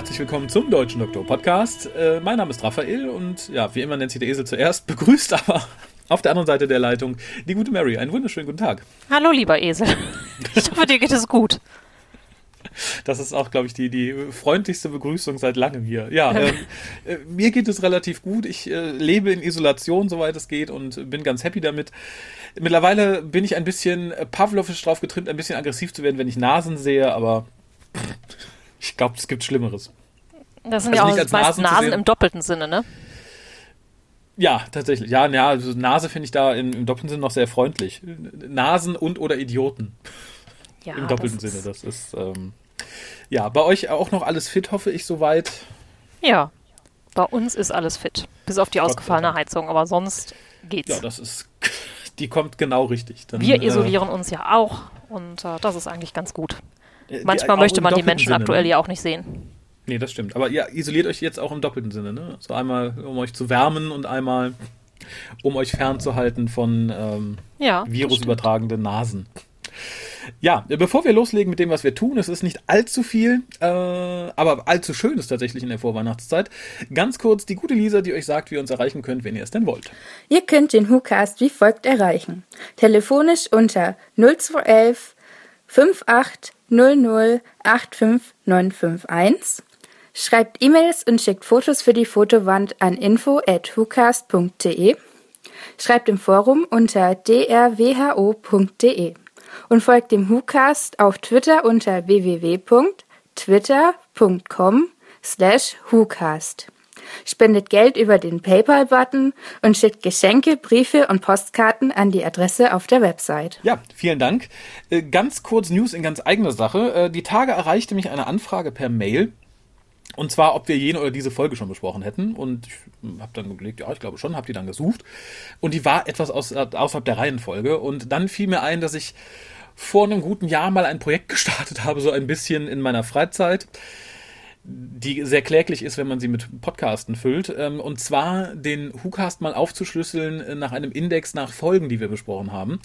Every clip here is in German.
Herzlich willkommen zum Deutschen Doktor Podcast. Äh, mein Name ist Raphael und ja, wie immer nennt sich der Esel zuerst, begrüßt aber auf der anderen Seite der Leitung die gute Mary. Einen wunderschönen guten Tag. Hallo, lieber Esel. Ich hoffe, dir geht es gut. Das ist auch, glaube ich, die, die freundlichste Begrüßung seit langem hier. Ja, ähm, äh, mir geht es relativ gut. Ich äh, lebe in Isolation, soweit es geht, und bin ganz happy damit. Mittlerweile bin ich ein bisschen pavlovisch drauf getrimmt, ein bisschen aggressiv zu werden, wenn ich Nasen sehe, aber ich glaube, es gibt Schlimmeres. Das sind also ja auch meist Nasen, Nasen im doppelten Sinne, ne? Ja, tatsächlich. Ja, ja also Nase finde ich da im, im doppelten Sinne noch sehr freundlich. Nasen und oder Idioten. Ja, Im doppelten das Sinne. Das ist, ähm, ja, bei euch auch noch alles fit, hoffe ich, soweit. Ja, bei uns ist alles fit. Bis auf die ausgefallene Heizung, aber sonst geht's. Ja, das ist, die kommt genau richtig. Dann, Wir äh, isolieren äh, uns ja auch und äh, das ist eigentlich ganz gut. Äh, Manchmal möchte man die Menschen Sinne, aktuell ne? ja auch nicht sehen. Nee, das stimmt. Aber ihr isoliert euch jetzt auch im doppelten Sinne, ne? So einmal, um euch zu wärmen und einmal, um euch fernzuhalten von ähm, ja, virusübertragenden Nasen. Ja, bevor wir loslegen mit dem, was wir tun, es ist nicht allzu viel, äh, aber allzu schön ist tatsächlich in der Vorweihnachtszeit. Ganz kurz die gute Lisa, die euch sagt, wie ihr uns erreichen könnt, wenn ihr es denn wollt. Ihr könnt den WhoCast wie folgt erreichen. Telefonisch unter 0211 58 00 85951. Schreibt E-Mails und schickt Fotos für die Fotowand an info@hucast.de. Schreibt im Forum unter drwho.de und folgt dem WhoCast auf Twitter unter www.twitter.com slash WhoCast. Spendet Geld über den PayPal-Button und schickt Geschenke, Briefe und Postkarten an die Adresse auf der Website. Ja, vielen Dank. Äh, ganz kurz News in ganz eigener Sache. Äh, die Tage erreichte mich eine Anfrage per Mail. Und zwar, ob wir jene oder diese Folge schon besprochen hätten. Und ich habe dann überlegt, ja, ich glaube schon, habe die dann gesucht. Und die war etwas aus, außerhalb der Reihenfolge. Und dann fiel mir ein, dass ich vor einem guten Jahr mal ein Projekt gestartet habe, so ein bisschen in meiner Freizeit die sehr kläglich ist, wenn man sie mit Podcasten füllt. Ähm, und zwar den WhoCast mal aufzuschlüsseln nach einem Index nach Folgen, die wir besprochen haben.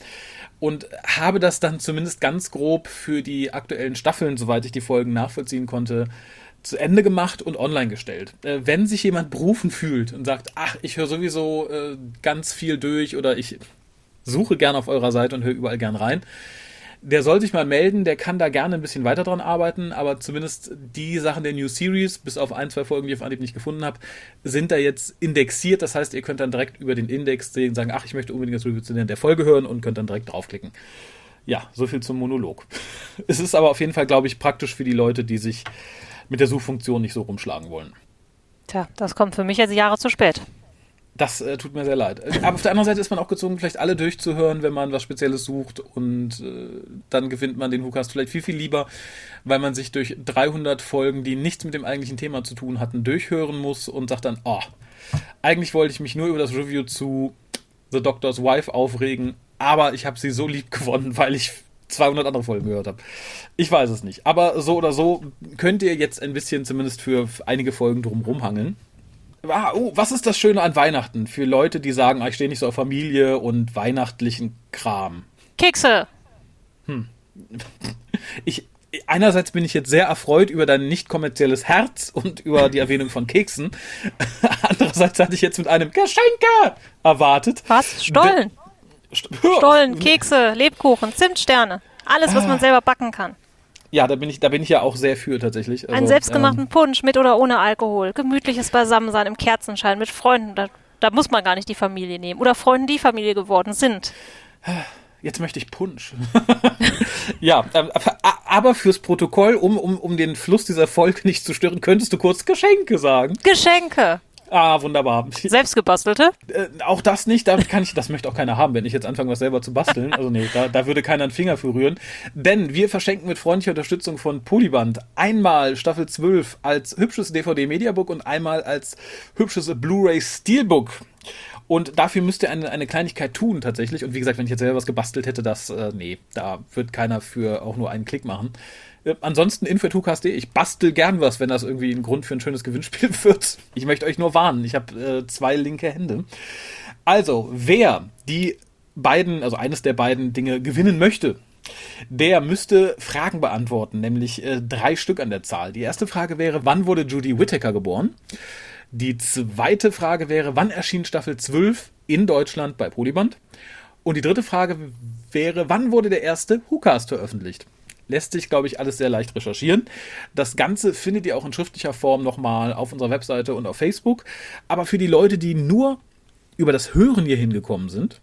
Und habe das dann zumindest ganz grob für die aktuellen Staffeln, soweit ich die Folgen nachvollziehen konnte, zu Ende gemacht und online gestellt. Äh, wenn sich jemand berufen fühlt und sagt, ach, ich höre sowieso äh, ganz viel durch oder ich suche gern auf eurer Seite und höre überall gern rein, der soll sich mal melden, der kann da gerne ein bisschen weiter dran arbeiten, aber zumindest die Sachen der New Series, bis auf ein, zwei Folgen, die ich auf Anhieb nicht gefunden habe, sind da jetzt indexiert. Das heißt, ihr könnt dann direkt über den Index sehen, sagen, ach, ich möchte unbedingt das Review zu der Folge hören und könnt dann direkt draufklicken. Ja, so viel zum Monolog. es ist aber auf jeden Fall, glaube ich, praktisch für die Leute, die sich mit der Suchfunktion nicht so rumschlagen wollen. Tja, das kommt für mich jetzt Jahre zu spät. Das äh, tut mir sehr leid. Aber auf der anderen Seite ist man auch gezwungen, vielleicht alle durchzuhören, wenn man was Spezielles sucht. Und äh, dann gewinnt man den Hookast vielleicht viel, viel lieber, weil man sich durch 300 Folgen, die nichts mit dem eigentlichen Thema zu tun hatten, durchhören muss und sagt dann, oh, eigentlich wollte ich mich nur über das Review zu The Doctor's Wife aufregen, aber ich habe sie so lieb gewonnen, weil ich 200 andere Folgen gehört habe. Ich weiß es nicht. Aber so oder so könnt ihr jetzt ein bisschen zumindest für einige Folgen drumherum hangeln. Ah, oh, was ist das Schöne an Weihnachten für Leute, die sagen, ah, ich stehe nicht so auf Familie und weihnachtlichen Kram? Kekse. Hm. Ich, einerseits bin ich jetzt sehr erfreut über dein nicht kommerzielles Herz und über die Erwähnung von Keksen. Andererseits hatte ich jetzt mit einem Geschenke erwartet. Was? Stollen? Stollen, Kekse, Lebkuchen, Zimtsterne. Alles, was man ah. selber backen kann. Ja, da bin ich, da bin ich ja auch sehr für tatsächlich. Also, Einen selbstgemachten ähm, Punsch mit oder ohne Alkohol. Gemütliches Beisammensein im Kerzenschein mit Freunden. Da, da muss man gar nicht die Familie nehmen. Oder Freunden, die Familie geworden sind. Jetzt möchte ich Punsch. ja, ähm, aber fürs Protokoll, um, um, um den Fluss dieser Folge nicht zu stören, könntest du kurz Geschenke sagen. Geschenke. Ah, wunderbar. Selbstgebastelte? Äh, auch das nicht, damit kann ich, das möchte auch keiner haben, wenn ich jetzt anfange, was selber zu basteln. Also nee, da, da würde keiner einen Finger für rühren. Denn wir verschenken mit freundlicher Unterstützung von Polyband einmal Staffel 12 als hübsches DVD-Mediabook und einmal als hübsches Blu-ray Steelbook. Und dafür müsst ihr eine, eine Kleinigkeit tun tatsächlich. Und wie gesagt, wenn ich jetzt selber was gebastelt hätte, das, äh, nee, da wird keiner für auch nur einen Klick machen. Äh, ansonsten info2cast.de. Ich bastel gern was, wenn das irgendwie ein Grund für ein schönes Gewinnspiel wird. Ich möchte euch nur warnen. Ich habe äh, zwei linke Hände. Also, wer die beiden, also eines der beiden Dinge gewinnen möchte, Der müsste Fragen beantworten, nämlich äh, drei Stück an der Zahl. Die erste Frage wäre, wann wurde Judy Whittaker geboren? Die zweite Frage wäre, wann erschien Staffel 12 in Deutschland bei Polyband? Und die dritte Frage wäre, wann wurde der erste WhoCast veröffentlicht? Lässt sich, glaube ich, alles sehr leicht recherchieren. Das Ganze findet ihr auch in schriftlicher Form nochmal auf unserer Webseite und auf Facebook. Aber für die Leute, die nur über das Hören hier hingekommen sind,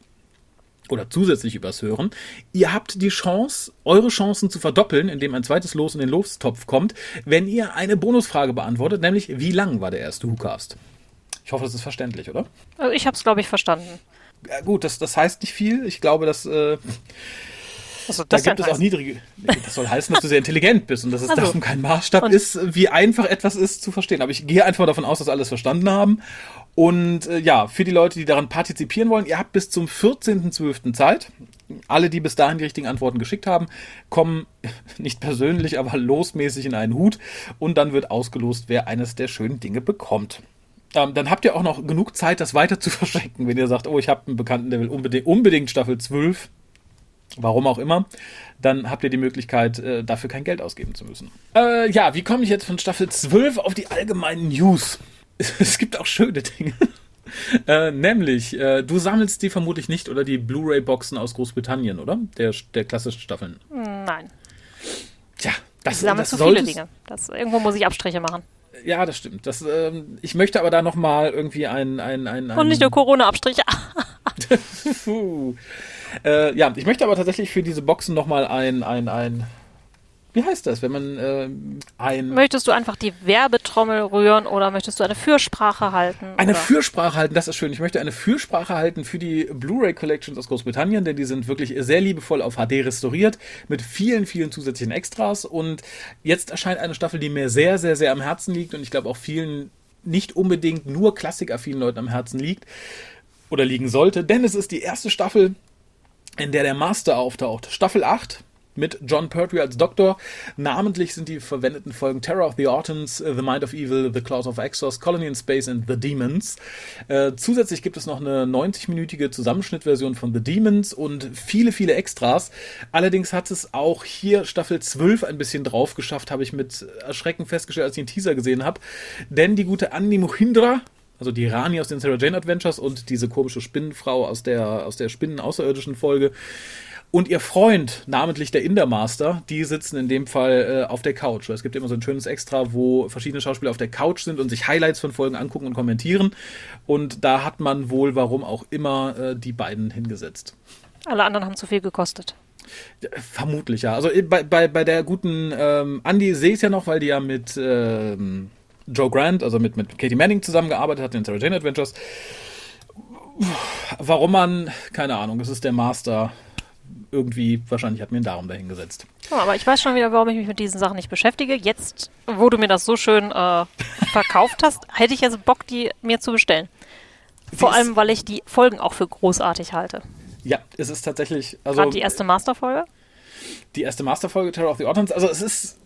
oder zusätzlich übers Hören, ihr habt die Chance, eure Chancen zu verdoppeln, indem ein zweites Los in den Lostopf kommt, wenn ihr eine Bonusfrage beantwortet, nämlich wie lang war der erste WhoCast? Ich hoffe, das ist verständlich, oder? Also ich habe es, glaube ich, verstanden. Ja, gut, das, das heißt nicht viel. Ich glaube, dass äh, Also, da das gibt es auch niedrige. Das soll heißen, dass du sehr intelligent bist und dass es Also, darum kein Maßstab und- ist, wie einfach etwas ist zu verstehen. Aber ich gehe einfach davon aus, dass alles verstanden haben. Und äh, ja, für die Leute, die daran partizipieren wollen, ihr habt bis zum 14.12. Zeit. Alle, die bis dahin die richtigen Antworten geschickt haben, kommen nicht persönlich, aber losmäßig in einen Hut und dann wird ausgelost, wer eines der schönen Dinge bekommt. Ähm, dann habt ihr auch noch genug Zeit, das weiter zu verschenken, wenn ihr sagt, oh, ich habe einen Bekannten, der will unbedingt, unbedingt Staffel 12 warum auch immer, dann habt ihr die Möglichkeit, äh, dafür kein Geld ausgeben zu müssen. Äh, ja, wie komme ich jetzt von Staffel 12 auf die allgemeinen News? Es gibt auch schöne Dinge. äh, nämlich, äh, du sammelst die vermutlich nicht oder die Blu-ray-Boxen aus Großbritannien, oder? Der, der klassischen Staffeln. Nein. Tja, das, Ich sammle das zu viele Dinge. Das, irgendwo muss ich Abstriche machen. Ja, das stimmt. Das, ähm, ich möchte aber da nochmal irgendwie ein, ein, ein, ein Und nicht nur Corona-Abstriche. Äh, ja, ich möchte aber tatsächlich für diese Boxen nochmal ein, ein, ein, wie heißt das, wenn man äh, ein, Möchtest du einfach die Werbetrommel rühren oder möchtest du eine Fürsprache halten? eine oder? Fürsprache halten, das ist schön. Ich möchte eine Fürsprache halten für die Blu-ray Collections aus Großbritannien, denn die sind wirklich sehr liebevoll auf HD restauriert mit vielen, vielen zusätzlichen Extras und jetzt erscheint eine Staffel, die mir sehr, sehr, sehr am Herzen liegt und ich glaube auch vielen nicht unbedingt nur klassikaffinen Leuten am Herzen liegt oder liegen sollte, denn es ist die erste Staffel, in der der Master auftaucht. Staffel 8 mit John Pertwee als Doktor. Namentlich sind die verwendeten Folgen Terror of the Autons, äh, The Mind of Evil, The Claws of Exos, Colony in Space and The Demons. Äh, zusätzlich gibt es noch eine 90-minütige Zusammenschnittversion von The Demons und viele, viele Extras. Allerdings hat es auch hier Staffel 12 ein bisschen drauf geschafft, habe ich mit Erschrecken festgestellt, als ich den Teaser gesehen habe. Denn die gute Anni Mohindra, also die Rani aus den Sarah Jane Adventures und diese komische Spinnenfrau aus der, aus der Spinnen-Außerirdischen Folge. Und ihr Freund, namentlich der Indermaster, die sitzen in dem Fall äh, auf der Couch. Es gibt immer so ein schönes Extra, wo verschiedene Schauspieler auf der Couch sind und sich Highlights von Folgen angucken und kommentieren. Und da hat man wohl, warum auch immer, äh, die beiden hingesetzt. Alle anderen haben zu viel gekostet. Vermutlich, ja. Also äh, bei, bei, bei der guten ähm, Andy sehe ich es ja noch, weil die ja mit ähm, Joe Grant, also mit, mit Katie Manning zusammengearbeitet hat in Sarah Jane Adventures. Warum man, keine Ahnung, es ist der Master. Irgendwie, wahrscheinlich hat mir ihn darum dahin gesetzt. Ja, aber ich weiß schon wieder, warum ich mich mit diesen Sachen nicht beschäftige. Jetzt, wo du mir das so schön äh, verkauft hast, hätte ich jetzt Bock, die mir zu bestellen. Vor Wie ist- allem, weil ich die Folgen auch für großartig halte. Ja, es ist tatsächlich, also Gerade die erste Masterfolge. die erste Masterfolge Terror of the Ortons. Also es ist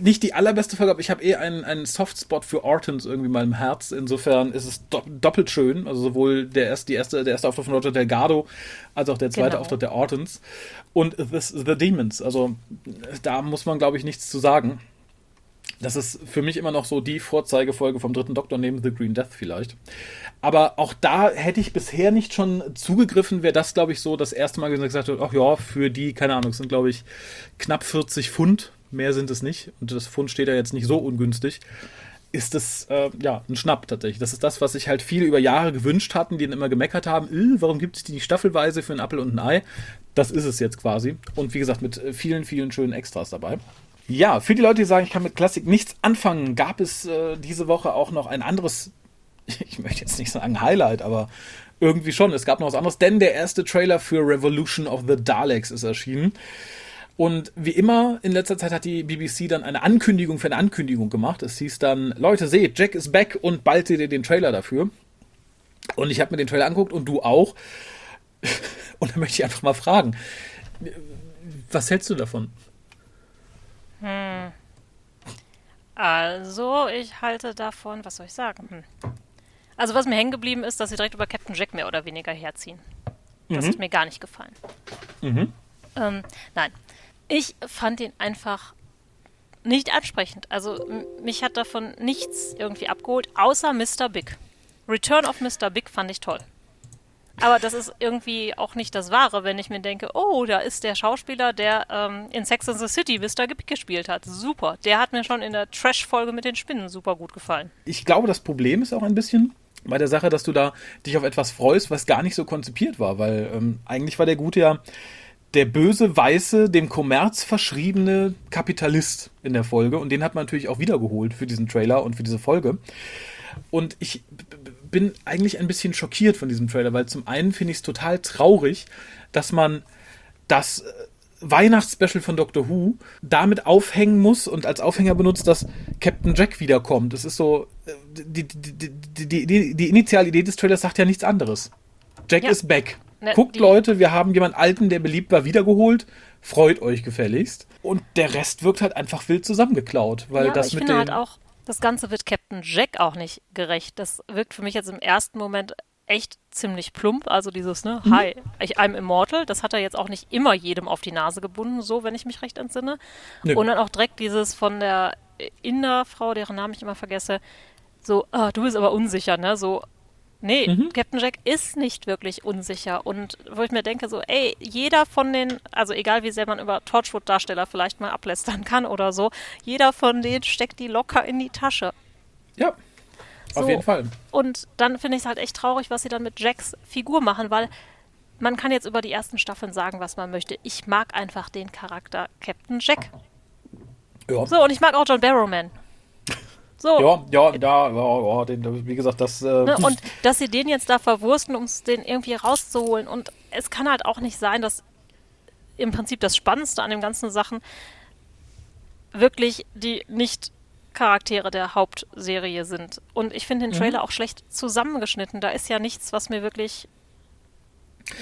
nicht die allerbeste Folge, aber ich habe eh einen, einen Softspot für Ortons irgendwie mal im Herz. Insofern ist es do doppelt schön. Also sowohl der erste, erste, der erste Auftritt von Roger Delgado als auch der zweite Genau. Auftritt der Ortons. Und this, The Demons. Also da muss man, glaube ich, nichts zu sagen. Das ist für mich immer noch so die Vorzeigefolge vom dritten Doktor neben The Green Death vielleicht. Aber auch da hätte ich bisher nicht schon zugegriffen, wäre das, glaube ich, so das erste Mal gesagt hat, ach ja, für die, keine Ahnung, es sind, glaube ich, knapp 40 Pfund, mehr sind es nicht. Und das Pfund steht ja jetzt nicht so ungünstig. Ist es, äh, ja, ein Schnapp tatsächlich. Das ist das, was sich halt viele über Jahre gewünscht hatten, die dann immer gemeckert haben, "Äh, warum gibt es die nicht staffelweise für einen Apfel und ein Ei? Das ist es jetzt quasi. Und wie gesagt, mit äh, vielen, vielen schönen Extras dabei. Ja, für die Leute, die sagen, ich kann mit Klassik nichts anfangen, gab es äh, diese Woche auch noch ein anderes, ich möchte jetzt nicht sagen Highlight, aber irgendwie schon. Es gab noch was anderes, denn der erste Trailer für Revolution of the Daleks ist erschienen. Und wie immer in letzter Zeit hat die BBC dann eine Ankündigung für eine Ankündigung gemacht. Es hieß dann, Leute, seht, Jack ist back und bald seht ihr den Trailer dafür. Und ich habe mir den Trailer angeguckt und du auch. Und da möchte ich einfach mal fragen, was hältst du davon? Also, ich halte davon, was soll ich sagen? Hm. Also, was mir hängen geblieben ist, dass sie direkt über Captain Jack mehr oder weniger herziehen. Das hat mir gar nicht gefallen. Ähm, nein, ich fand ihn einfach nicht ansprechend. Also mich hat davon nichts irgendwie abgeholt, außer Mr. Big. Return of Mr. Big fand ich toll. Aber das ist irgendwie auch nicht das Wahre, wenn ich mir denke, oh, da ist der Schauspieler, der ähm, in Sex and the City Mr. Big gespielt hat. Super. Der hat mir schon in der Trash-Folge mit den Spinnen super gut gefallen. Ich glaube, das Problem ist auch ein bisschen bei der Sache, dass du da dich auf etwas freust, was gar nicht so konzipiert war, weil ähm, eigentlich war der Gute ja der böse, weiße, dem Kommerz verschriebene Kapitalist in der Folge und den hat man natürlich auch wiedergeholt für diesen Trailer und für diese Folge. Und ich bin eigentlich ein bisschen schockiert von diesem Trailer, weil zum einen finde ich es total traurig, dass man das äh, Weihnachtsspecial von Doctor Who damit aufhängen muss und als Aufhänger benutzt, dass Captain Jack wiederkommt. Das ist so, äh, die, die, die, die, die initiale Idee des Trailers sagt ja nichts anderes. Jack ja. is back. Ne, Guckt Leute, wir haben jemanden alten, der beliebt war, wiedergeholt. Freut euch gefälligst. Und der Rest wirkt halt einfach wild zusammengeklaut, weil ja, das ich mit finde den halt auch, das Ganze wird Captain Jack auch nicht gerecht. Das wirkt für mich jetzt im ersten Moment echt ziemlich plump. Also dieses, ne, mhm. hi, ich, I'm immortal. Das hat er jetzt auch nicht immer jedem auf die Nase gebunden, so, wenn ich mich recht entsinne. Nö. Und dann auch direkt dieses von der Inderfrau, deren Namen ich immer vergesse, so, ah, du bist aber unsicher, ne? So, Nee, mhm. Captain Jack ist nicht wirklich unsicher. Und wo ich mir denke, so, ey, jeder von den, also egal wie sehr man über Torchwood-Darsteller vielleicht mal ablästern kann oder so, jeder von denen steckt die locker in die Tasche. Ja, so. auf jeden Fall. Und dann finde ich es halt echt traurig, was sie dann mit Jacks Figur machen, weil man kann jetzt über die ersten Staffeln sagen, was man möchte. Ich mag einfach den Charakter Captain Jack. Ja. So, und ich mag auch John Barrowman. So. Ja, ja, ja, ja, ja den, wie gesagt, das. Äh, ne, und dass sie den jetzt da verwursten, um den irgendwie rauszuholen. Und es kann halt auch nicht sein, dass im Prinzip das Spannendste an den ganzen Sachen wirklich die nicht Charaktere der Hauptserie sind. Und ich finde den mhm. Trailer mhm. auch schlecht zusammengeschnitten. Da ist ja nichts, was mir wirklich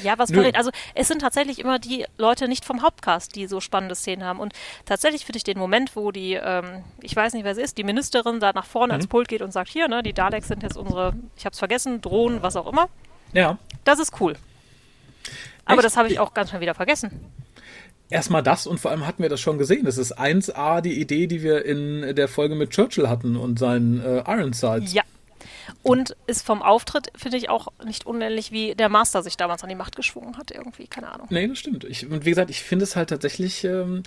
ja, was verrät. Also es sind tatsächlich immer die Leute nicht vom Hauptcast, die so spannende Szenen haben. Und tatsächlich finde ich den Moment, wo die, ähm, ich weiß nicht, wer sie ist, die Ministerin da nach vorne mhm. ans Pult geht und sagt, hier, ne, die Daleks sind jetzt unsere, ich habe es vergessen, Drohnen, was auch immer. Ja. Das ist cool. Aber Echt? das habe ich auch ganz schnell wieder vergessen. Erstmal das und vor allem hatten wir das schon gesehen. Das ist 1A die Idee, die wir in der Folge mit Churchill hatten und seinen äh, Ironsides. Ja, und ist vom Auftritt, finde ich, auch nicht unähnlich, wie der Master sich damals an die Macht geschwungen hat, irgendwie, keine Ahnung. Nee, das stimmt. Ich, und wie gesagt, ich finde es halt tatsächlich ähm,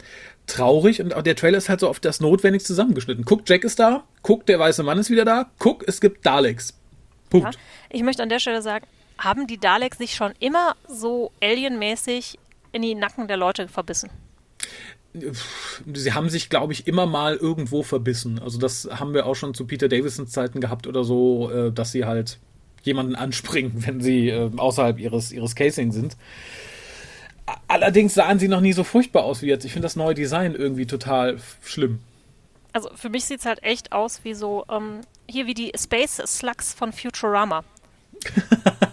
traurig und auch der Trailer ist halt so auf das Notwendig zusammengeschnitten. Guck, Jack ist da, guck, der weiße Mann ist wieder da, guck, es gibt Daleks. Punkt. Ja, ich möchte an der Stelle sagen, haben die Daleks sich schon immer so alienmäßig in die Nacken der Leute verbissen? Sie haben sich, glaube ich, immer mal irgendwo verbissen. Also das haben wir auch schon zu Peter Davisons Zeiten gehabt oder so, äh, dass sie halt jemanden anspringen, wenn sie äh, außerhalb ihres, ihres Casing sind. Allerdings sahen sie noch nie so furchtbar aus wie jetzt. Ich finde das neue Design irgendwie total schlimm. Also für mich sieht es halt echt aus wie so, ähm, hier wie die Space Slugs von Futurama.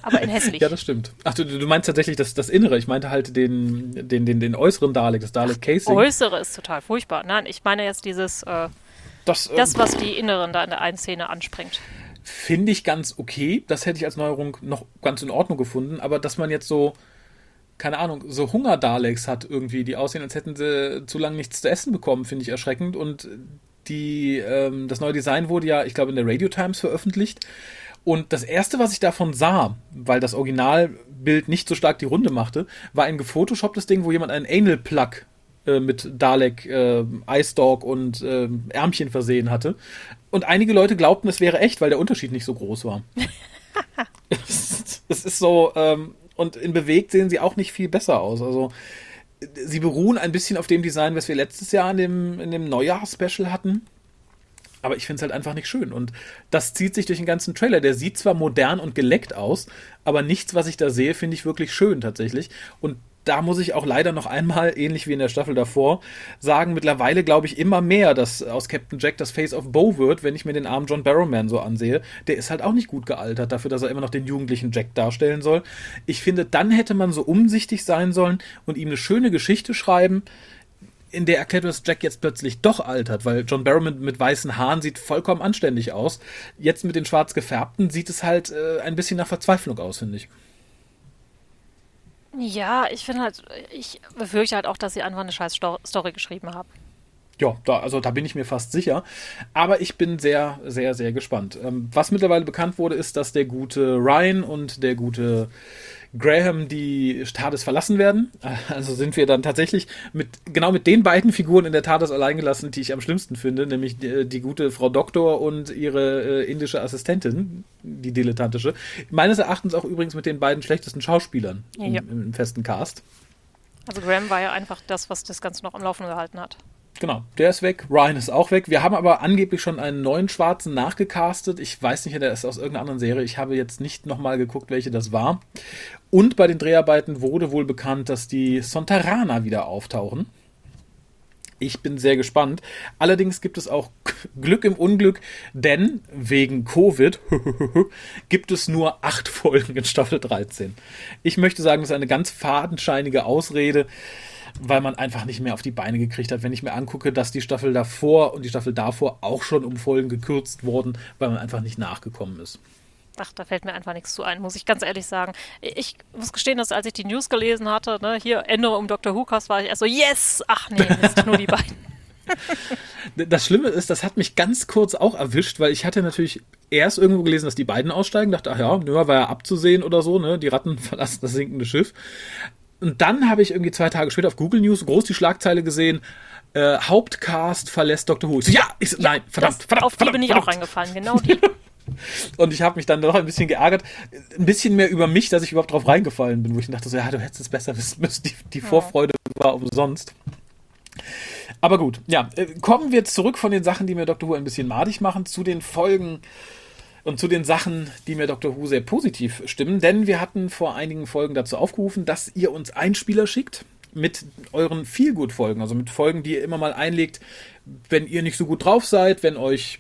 Aber in hässlich. ja, das stimmt. Ach, du, du meinst tatsächlich das, das Innere. Ich meinte halt den, den, den, den äußeren Dalek, das Dalek Casing. Äußere ist total furchtbar. Nein, ich meine jetzt dieses, äh, das, äh, das, was die Inneren da in der einen Szene anspringt. Finde ich ganz okay. Das hätte ich als Neuerung noch ganz in Ordnung gefunden. Aber dass man jetzt so, keine Ahnung, so Hunger-Daleks hat irgendwie, die aussehen, als hätten sie zu lange nichts zu essen bekommen, finde ich erschreckend. Und die, ähm, das neue Design wurde ja, ich glaube, in der Radio Times veröffentlicht. Und das erste, was ich davon sah, weil das Originalbild nicht so stark die Runde machte, war ein gefotoshopptes Ding, wo jemand einen Anal Plug äh, mit Dalek, äh, Ice Dog und äh, Ärmchen versehen hatte. Und einige Leute glaubten, es wäre echt, weil der Unterschied nicht so groß war. es ist so, ähm, und in bewegt sehen sie auch nicht viel besser aus. Also sie beruhen ein bisschen auf dem Design, was wir letztes Jahr in dem, in dem Neujahr-Special hatten aber ich finde es halt einfach nicht schön. Und das zieht sich durch den ganzen Trailer. Der sieht zwar modern und geleckt aus, aber nichts, was ich da sehe, finde ich wirklich schön tatsächlich. Und da muss ich auch leider noch einmal, ähnlich wie in der Staffel davor, sagen, mittlerweile glaube ich immer mehr, dass aus Captain Jack das Face of Bo wird, wenn ich mir den armen John Barrowman so ansehe. Der ist halt auch nicht gut gealtert, dafür, dass er immer noch den jugendlichen Jack darstellen soll. Ich finde, dann hätte man so umsichtig sein sollen und ihm eine schöne Geschichte schreiben, in der erklärt wird, dass Jack jetzt plötzlich doch altert, weil John Barrowman mit weißen Haaren sieht vollkommen anständig aus. Jetzt mit den schwarz gefärbten sieht es halt äh, ein bisschen nach Verzweiflung aus, finde ich. Ja, ich finde halt, ich befürchte halt auch, dass sie einfach eine scheiß Story geschrieben haben. Ja, da, also da bin ich mir fast sicher. Aber ich bin sehr, sehr, sehr gespannt. Ähm, was mittlerweile bekannt wurde, ist, dass der gute Ryan und der gute Graham die TARDIS verlassen werden. Also sind wir dann tatsächlich mit genau mit den beiden Figuren in der TARDIS alleingelassen, die ich am schlimmsten finde, nämlich die, die gute Frau Doktor und ihre äh, indische Assistentin, die dilettantische. Meines Erachtens auch übrigens mit den beiden schlechtesten Schauspielern ja. im, im festen Cast. Also Graham war ja einfach das, was das Ganze noch am Laufen gehalten hat. Genau, der ist weg, Ryan ist auch weg. Wir haben aber angeblich schon einen neuen Schwarzen nachgecastet. Ich weiß nicht, der ist aus irgendeiner anderen Serie. Ich habe jetzt nicht nochmal geguckt, welche das war. Und bei den Dreharbeiten wurde wohl bekannt, dass die Sontarana wieder auftauchen. Ich bin sehr gespannt. Allerdings gibt es auch Glück im Unglück, denn wegen Covid gibt es nur acht Folgen in Staffel 13. Ich möchte sagen, das ist eine ganz fadenscheinige Ausrede weil man einfach nicht mehr auf die Beine gekriegt hat. Wenn ich mir angucke, dass die Staffel davor und die Staffel davor auch schon um Folgen gekürzt wurden, weil man einfach nicht nachgekommen ist. Ach, da fällt mir einfach nichts zu ein, muss ich ganz ehrlich sagen. Ich muss gestehen, dass als ich die News gelesen hatte, ne, hier Änderung um Dr. Cast, war ich erst so, yes! Ach nee, Mist, nur die beiden. Das Schlimme ist, das hat mich ganz kurz auch erwischt, weil ich hatte natürlich erst irgendwo gelesen, dass die beiden aussteigen, dachte, ach ja, nur war ja abzusehen oder so, ne? Die Ratten verlassen das sinkende Schiff. Und dann habe ich irgendwie zwei Tage später auf Google News groß die Schlagzeile gesehen, äh, Hauptcast verlässt Dr. Who. So, ja, ich, ja, nein, verdammt, das, verdammt. Auf verdammt, die bin ich verdammt. auch reingefallen, genau die. Und ich habe mich dann noch ein bisschen geärgert, ein bisschen mehr über mich, dass ich überhaupt drauf reingefallen bin, wo ich dachte so, ja, du hättest es besser wissen müssen, die, die Vorfreude war umsonst. Aber gut, ja, äh, kommen wir zurück von den Sachen, die mir Dr. Who ein bisschen madig machen, zu den Folgen und zu den Sachen, die mir Dr. Who sehr positiv stimmen, denn wir hatten vor einigen Folgen dazu aufgerufen, dass ihr uns Einspieler schickt mit euren Feelgood-Folgen, also mit Folgen, die ihr immer mal einlegt, wenn ihr nicht so gut drauf seid, wenn euch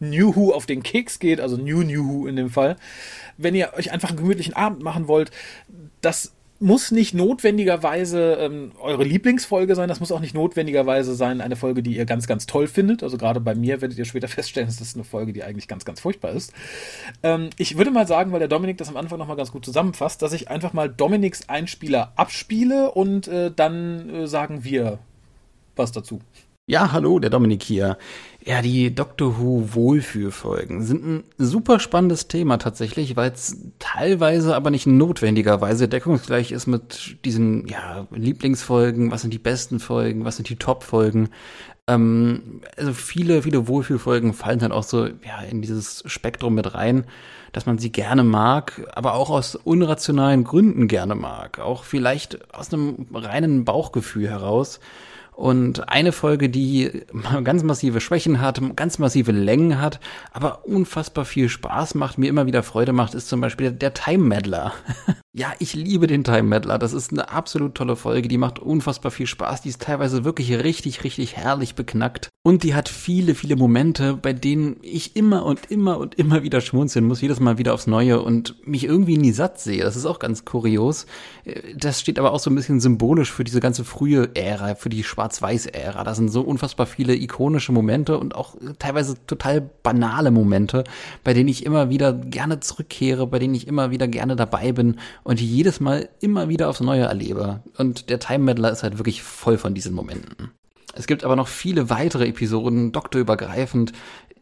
New Who auf den Keks geht, also New New Who in dem Fall, wenn ihr euch einfach einen gemütlichen Abend machen wollt, das muss nicht notwendigerweise ähm, eure Lieblingsfolge sein. Das muss auch nicht notwendigerweise sein, eine Folge, die ihr ganz, ganz toll findet. Also gerade bei mir werdet ihr später feststellen, dass das eine Folge, die eigentlich ganz, ganz furchtbar ist. Ähm, ich würde mal sagen, weil der Dominik das am Anfang nochmal ganz gut zusammenfasst, dass ich einfach mal Dominiks Einspieler abspiele und äh, dann äh, sagen wir was dazu. Ja, hallo, der Dominik hier. Ja, die Doctor Who Wohlfühlfolgen sind ein super spannendes Thema tatsächlich, weil es teilweise aber nicht notwendigerweise deckungsgleich ist mit diesen ja, Lieblingsfolgen, was sind die besten Folgen, was sind die Top-Folgen. Ähm, also viele, viele Wohlfühlfolgen fallen dann auch so ja, in dieses Spektrum mit rein, dass man sie gerne mag, aber auch aus unrationalen Gründen gerne mag. Auch vielleicht aus einem reinen Bauchgefühl heraus. Und eine Folge, die ganz massive Schwächen hat, ganz massive Längen hat, aber unfassbar viel Spaß macht, mir immer wieder Freude macht, ist zum Beispiel der Time Meddler. ja, ich liebe den Time Meddler. Das ist eine absolut tolle Folge. Die macht unfassbar viel Spaß. Die ist teilweise wirklich richtig, richtig herrlich beknackt. Und die hat viele, viele Momente, bei denen ich immer und immer und immer wieder schmunzeln muss, jedes Mal wieder aufs Neue und mich irgendwie nie satt sehe. Das ist auch ganz kurios. Das steht aber auch so ein bisschen symbolisch für diese ganze frühe Ära, für die Schwarz-Weiß-Ära. Da sind so unfassbar viele ikonische Momente und auch teilweise total banale Momente, bei denen ich immer wieder gerne zurückkehre, bei denen ich immer wieder gerne dabei bin und die jedes Mal immer wieder aufs Neue erlebe. Und der Time Meddler ist halt wirklich voll von diesen Momenten. Es gibt aber noch viele weitere Episoden, doktorübergreifend,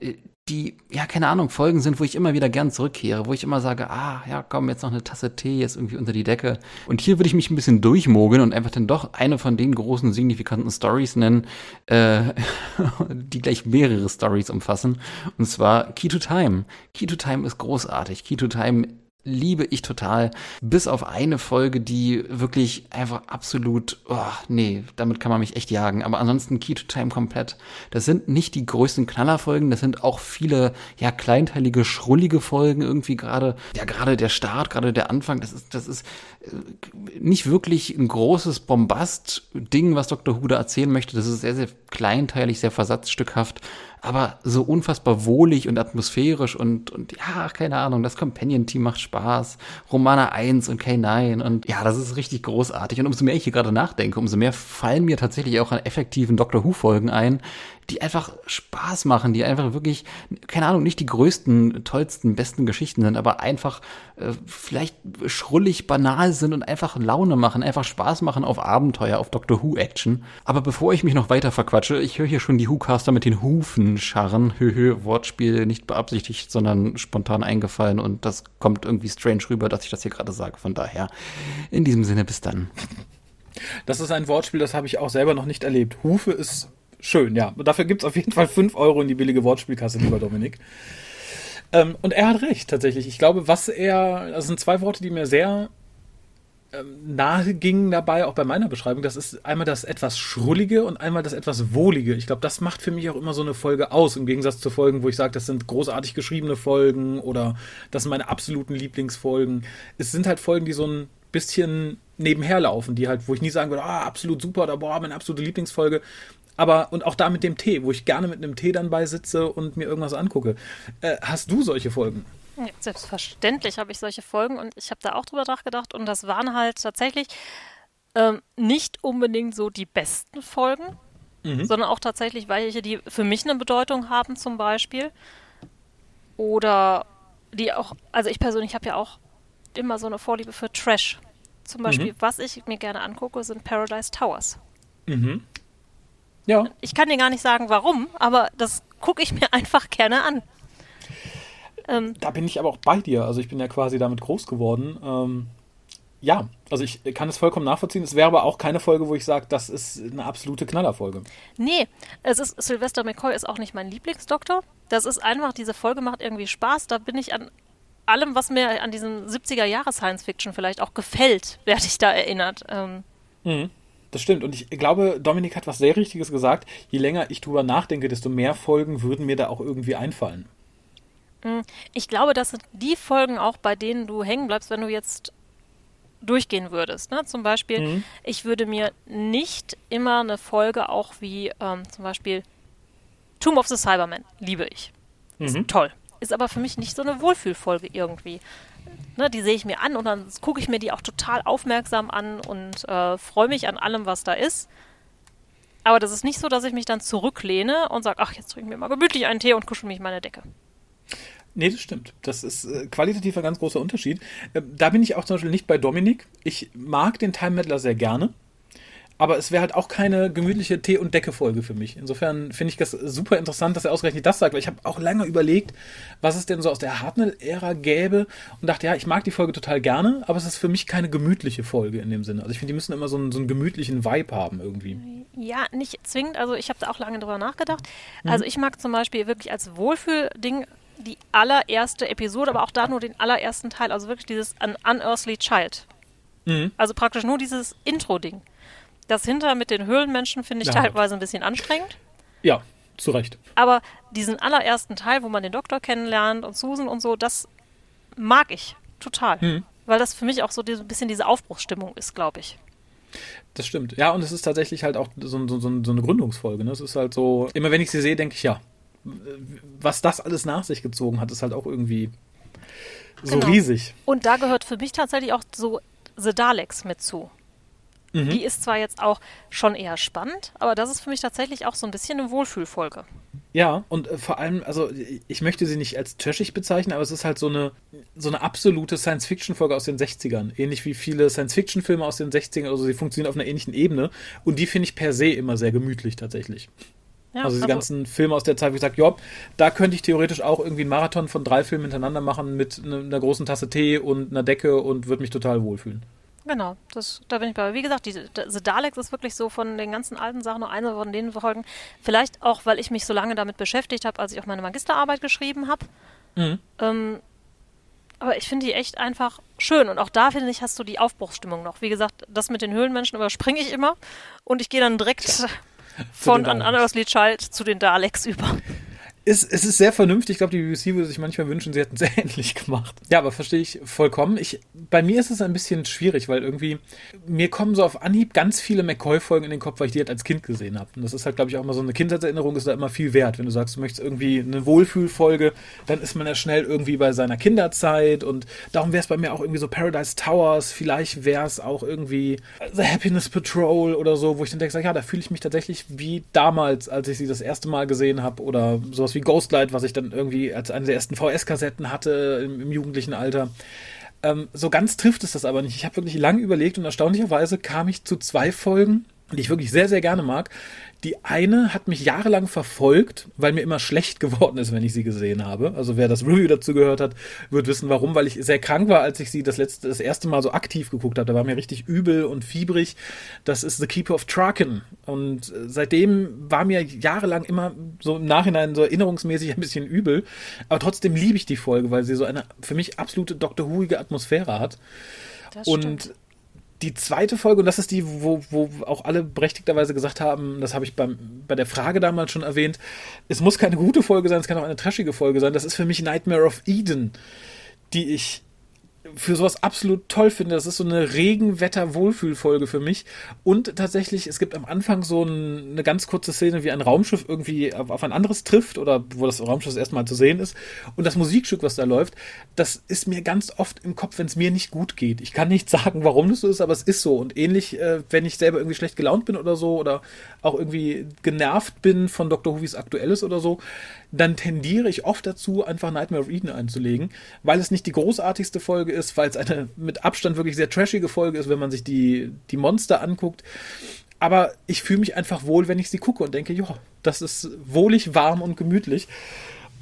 äh, die, ja, keine Ahnung, Folgen sind, wo ich immer wieder gern zurückkehre, wo ich immer sage, ah, ja, komm, jetzt noch eine Tasse Tee jetzt irgendwie unter die Decke. Und hier würde ich mich ein bisschen durchmogeln und einfach dann doch eine von den großen, signifikanten Stories nennen, äh, die gleich mehrere Stories umfassen. Und zwar Key to Time. Key to Time ist großartig. Key to Time liebe ich total. Bis auf eine Folge, die wirklich einfach absolut, oh, nee, damit kann man mich echt jagen. Aber ansonsten Key to Time komplett. Das sind nicht die größten Knallerfolgen, das sind auch viele, ja, kleinteilige, schrullige Folgen irgendwie gerade. Ja, gerade der Start, gerade der Anfang, das ist, das ist äh, nicht wirklich ein großes Bombast-Ding, was Dr. Huda erzählen möchte. Das ist sehr, sehr kleinteilig, sehr versatzstückhaft. Aber so unfassbar wohlig und atmosphärisch und, und ja, keine Ahnung, das Companion-Team macht Spaß. Romana 1 und K9 und ja, das ist richtig großartig. Und umso mehr ich hier gerade nachdenke, umso mehr fallen mir tatsächlich auch an effektiven Doctor Who-Folgen ein, die einfach Spaß machen, die einfach wirklich, keine Ahnung, nicht die größten, tollsten, besten Geschichten sind, aber einfach äh, vielleicht schrullig, banal sind und einfach Laune machen, einfach Spaß machen auf Abenteuer, auf Doctor Who-Action. Aber bevor ich mich noch weiter verquatsche, ich höre hier schon die Who-Caster mit den Hufen scharren. Höhö, Wortspiel nicht beabsichtigt, sondern spontan eingefallen und das kommt irgendwie strange rüber, dass ich das hier gerade sage. Von daher, in diesem Sinne, bis dann. Das ist ein Wortspiel, das habe ich auch selber noch nicht erlebt. Hufe ist schön, ja. Dafür gibt es auf jeden Fall 5 Euro in die billige Wortspielkasse, lieber Dominik. Ähm, und er hat recht, tatsächlich. Ich glaube, was er, das sind zwei Worte, die mir sehr nahe gingen dabei, auch bei meiner Beschreibung. Das ist einmal das etwas Schrullige und einmal das etwas Wohlige. Ich glaube, das macht für mich auch immer so eine Folge aus, im Gegensatz zu Folgen, wo ich sage, das sind großartig geschriebene Folgen oder das sind meine absoluten Lieblingsfolgen. Es sind halt Folgen, die so ein bisschen nebenher laufen, die halt, wo ich nie sagen würde, ah, absolut super oder boah, meine absolute Lieblingsfolge, aber und auch da mit dem Tee, wo ich gerne mit einem Tee dann beisitze und mir irgendwas angucke. Äh, hast du solche Folgen? Ja, selbstverständlich habe ich solche Folgen und ich habe da auch drüber nachgedacht und das waren halt tatsächlich ähm, nicht unbedingt so die besten Folgen, mhm. sondern auch tatsächlich welche, die für mich eine Bedeutung haben zum Beispiel oder die auch, also ich persönlich habe ja auch immer so eine Vorliebe für Trash. Zum Beispiel, mhm. was ich mir gerne angucke, sind Paradise Towers. Mhm. Ja. Ich kann dir gar nicht sagen, warum, aber das gucke ich mir einfach gerne an. Ähm, da bin ich aber auch bei dir. Also ich bin ja quasi damit groß geworden. Ähm, ja, also ich kann es vollkommen nachvollziehen. Es wäre aber auch keine Folge, wo ich sage, das ist eine absolute Knallerfolge. Nee, es ist Sylvester McCoy ist auch nicht mein Lieblingsdoktor. Das ist einfach, diese Folge macht irgendwie Spaß. Da bin ich an allem, was mir an diesem 70er Jahre Science Fiction vielleicht auch gefällt, werde ich da erinnert. Ähm, mhm. Das stimmt. Und ich glaube, Dominik hat was sehr Richtiges gesagt. Je länger ich drüber nachdenke, desto mehr Folgen würden mir da auch irgendwie einfallen. Mm, ich glaube, das sind die Folgen auch, bei denen du hängen bleibst, wenn du jetzt durchgehen würdest. Ne? Zum Beispiel, mhm. ich würde mir nicht immer eine Folge auch wie ähm, zum Beispiel Tomb of the Cyberman, liebe ich. Mhm. Ist toll. Ist aber für mich nicht so eine Wohlfühlfolge irgendwie. Ne, die sehe ich mir an und dann gucke ich mir die auch total aufmerksam an und äh, freue mich an allem, was da ist. Aber das ist nicht so, dass ich mich dann zurücklehne und sage, ach, jetzt trinke ich mir mal gemütlich einen Tee und kuschel mich in meine Decke. Nee, das stimmt. Das ist äh, qualitativ ein ganz großer Unterschied. Äh, da bin ich auch zum Beispiel nicht bei Dominik. Ich mag den Time Meddler sehr gerne aber es wäre halt auch keine gemütliche Tee- und Decke-Folge für mich. Insofern finde ich das super interessant, dass er ausgerechnet das sagt, weil ich habe auch lange überlegt, was es denn so aus der Hartnell-Ära gäbe und dachte, ja, ich mag die Folge total gerne, aber es ist für mich keine gemütliche Folge in dem Sinne. Also ich finde, die müssen immer so einen, so einen gemütlichen Vibe haben irgendwie. Ja, nicht zwingend. Also ich habe da auch lange drüber nachgedacht. Mhm. Also ich mag zum Beispiel wirklich als Wohlfühlding die allererste Episode, aber auch da nur den allerersten Teil. Also wirklich dieses An Unearthly Child. Mhm. Also praktisch nur dieses Intro-Ding. Das hinter mit den Höhlenmenschen finde ich ja. teilweise ein bisschen anstrengend. Ja, zu Recht. Aber diesen allerersten Teil, wo man den Doktor kennenlernt und Susan und so, das mag ich total. Hm. Weil das für mich auch so ein bisschen diese Aufbruchsstimmung ist, glaube ich. Das stimmt. Ja, und es ist tatsächlich halt auch so, so, so eine Gründungsfolge. Ne? Es ist halt so, immer wenn ich sie sehe, denke ich, ja, was das alles nach sich gezogen hat, ist halt auch irgendwie so genau. riesig. Und da gehört für mich tatsächlich auch so The Daleks mit zu. Mhm. Die ist zwar jetzt auch schon eher spannend, aber das ist für mich tatsächlich auch so ein bisschen eine Wohlfühlfolge. Ja, und äh, vor allem, also ich möchte sie nicht als trashig bezeichnen, aber es ist halt so eine, so eine absolute Science-Fiction-Folge aus den 60ern. Ähnlich wie viele Science-Fiction-Filme aus den 60ern, also sie funktionieren auf einer ähnlichen Ebene. Und die finde ich per se immer sehr gemütlich tatsächlich. Ja, also die also, ganzen Filme aus der Zeit, ich sage, ja, da könnte ich theoretisch auch irgendwie einen Marathon von drei Filmen hintereinander machen mit einer großen Tasse Tee und einer Decke und würde mich total wohlfühlen. Genau, das, da bin ich bei. Wie gesagt, die, The Daleks ist wirklich so von den ganzen alten Sachen nur eine von den Folgen. Vielleicht auch, weil ich mich so lange damit beschäftigt habe, als ich auch meine Magisterarbeit geschrieben habe. Mhm. Ähm, aber ich finde die echt einfach schön. Und auch da, finde ich, hast du die Aufbruchsstimmung noch. Wie gesagt, das mit den Höhlenmenschen überspringe ich immer. Und ich gehe dann direkt. Von An Unearthly Child zu den Daleks über. Es, es ist sehr vernünftig. Ich glaube, die BBC würde sich manchmal wünschen, sie hätten es ähnlich gemacht. Ja, aber verstehe ich vollkommen. Ich, bei mir ist es ein bisschen schwierig, weil irgendwie mir kommen so auf Anhieb ganz viele McCoy-Folgen in den Kopf, weil ich die halt als Kind gesehen habe. Und das ist halt, glaube ich, auch immer so eine Kindheitserinnerung, ist da immer viel wert. Wenn du sagst, du möchtest irgendwie eine Wohlfühlfolge, dann ist man ja schnell irgendwie bei seiner Kinderzeit und darum wäre es bei mir auch irgendwie so Paradise Towers. Vielleicht wäre es auch irgendwie The Happiness Patrol oder so, wo ich dann denke, ja, da fühle ich mich tatsächlich wie damals, als ich sie das erste Mal gesehen habe oder sowas wie Ghostlight, was ich dann irgendwie als eine der ersten VS-Kassetten hatte im, im, jugendlichen Alter. Ähm, so ganz trifft es das aber nicht. Ich habe wirklich lange überlegt und erstaunlicherweise kam ich zu zwei Folgen, die ich wirklich sehr, sehr gerne mag, die eine hat mich jahrelang verfolgt, weil mir immer schlecht geworden ist, wenn ich sie gesehen habe. Also wer das Review dazu gehört hat, wird wissen, warum, weil ich sehr krank war, als ich sie das letzte, das erste Mal so aktiv geguckt habe. Da war mir richtig übel und fiebrig. Das ist The Keeper of Traken. Und äh, seitdem war mir jahrelang immer so im Nachhinein so erinnerungsmäßig ein bisschen übel. Aber trotzdem liebe ich die Folge, weil sie so eine für mich absolute Dr. Whoige Atmosphäre hat. Das und stimmt die zweite Folge, und das ist die, wo, wo auch alle berechtigterweise gesagt haben, das habe ich beim, bei der Frage damals schon erwähnt, es muss keine gute Folge sein, es kann auch eine trashige Folge sein. Das ist für mich Nightmare of Eden, die ich für sowas absolut toll finde. Das ist so eine Regenwetter-Wohlfühlfolge für mich. Und tatsächlich, es gibt am Anfang so ein, eine ganz kurze Szene, wie ein Raumschiff irgendwie auf ein anderes trifft oder wo das Raumschiff erstmal zu sehen ist. Und das Musikstück, was da läuft, das ist mir ganz oft im Kopf, wenn es mir nicht gut geht. Ich kann nicht sagen, warum das so ist, aber es ist so. Und ähnlich, äh, wenn ich selber irgendwie schlecht gelaunt bin oder so oder auch irgendwie genervt bin von Dr. Who, wie es aktuell ist oder so, dann tendiere ich oft dazu, einfach Nightmare of Eden einzulegen, weil es nicht die großartigste Folge ist, weil es eine mit Abstand wirklich sehr trashige Folge ist, wenn man sich die, die Monster anguckt. Aber ich fühle mich einfach wohl, wenn ich sie gucke und denke, ja, das ist wohlig, warm und gemütlich.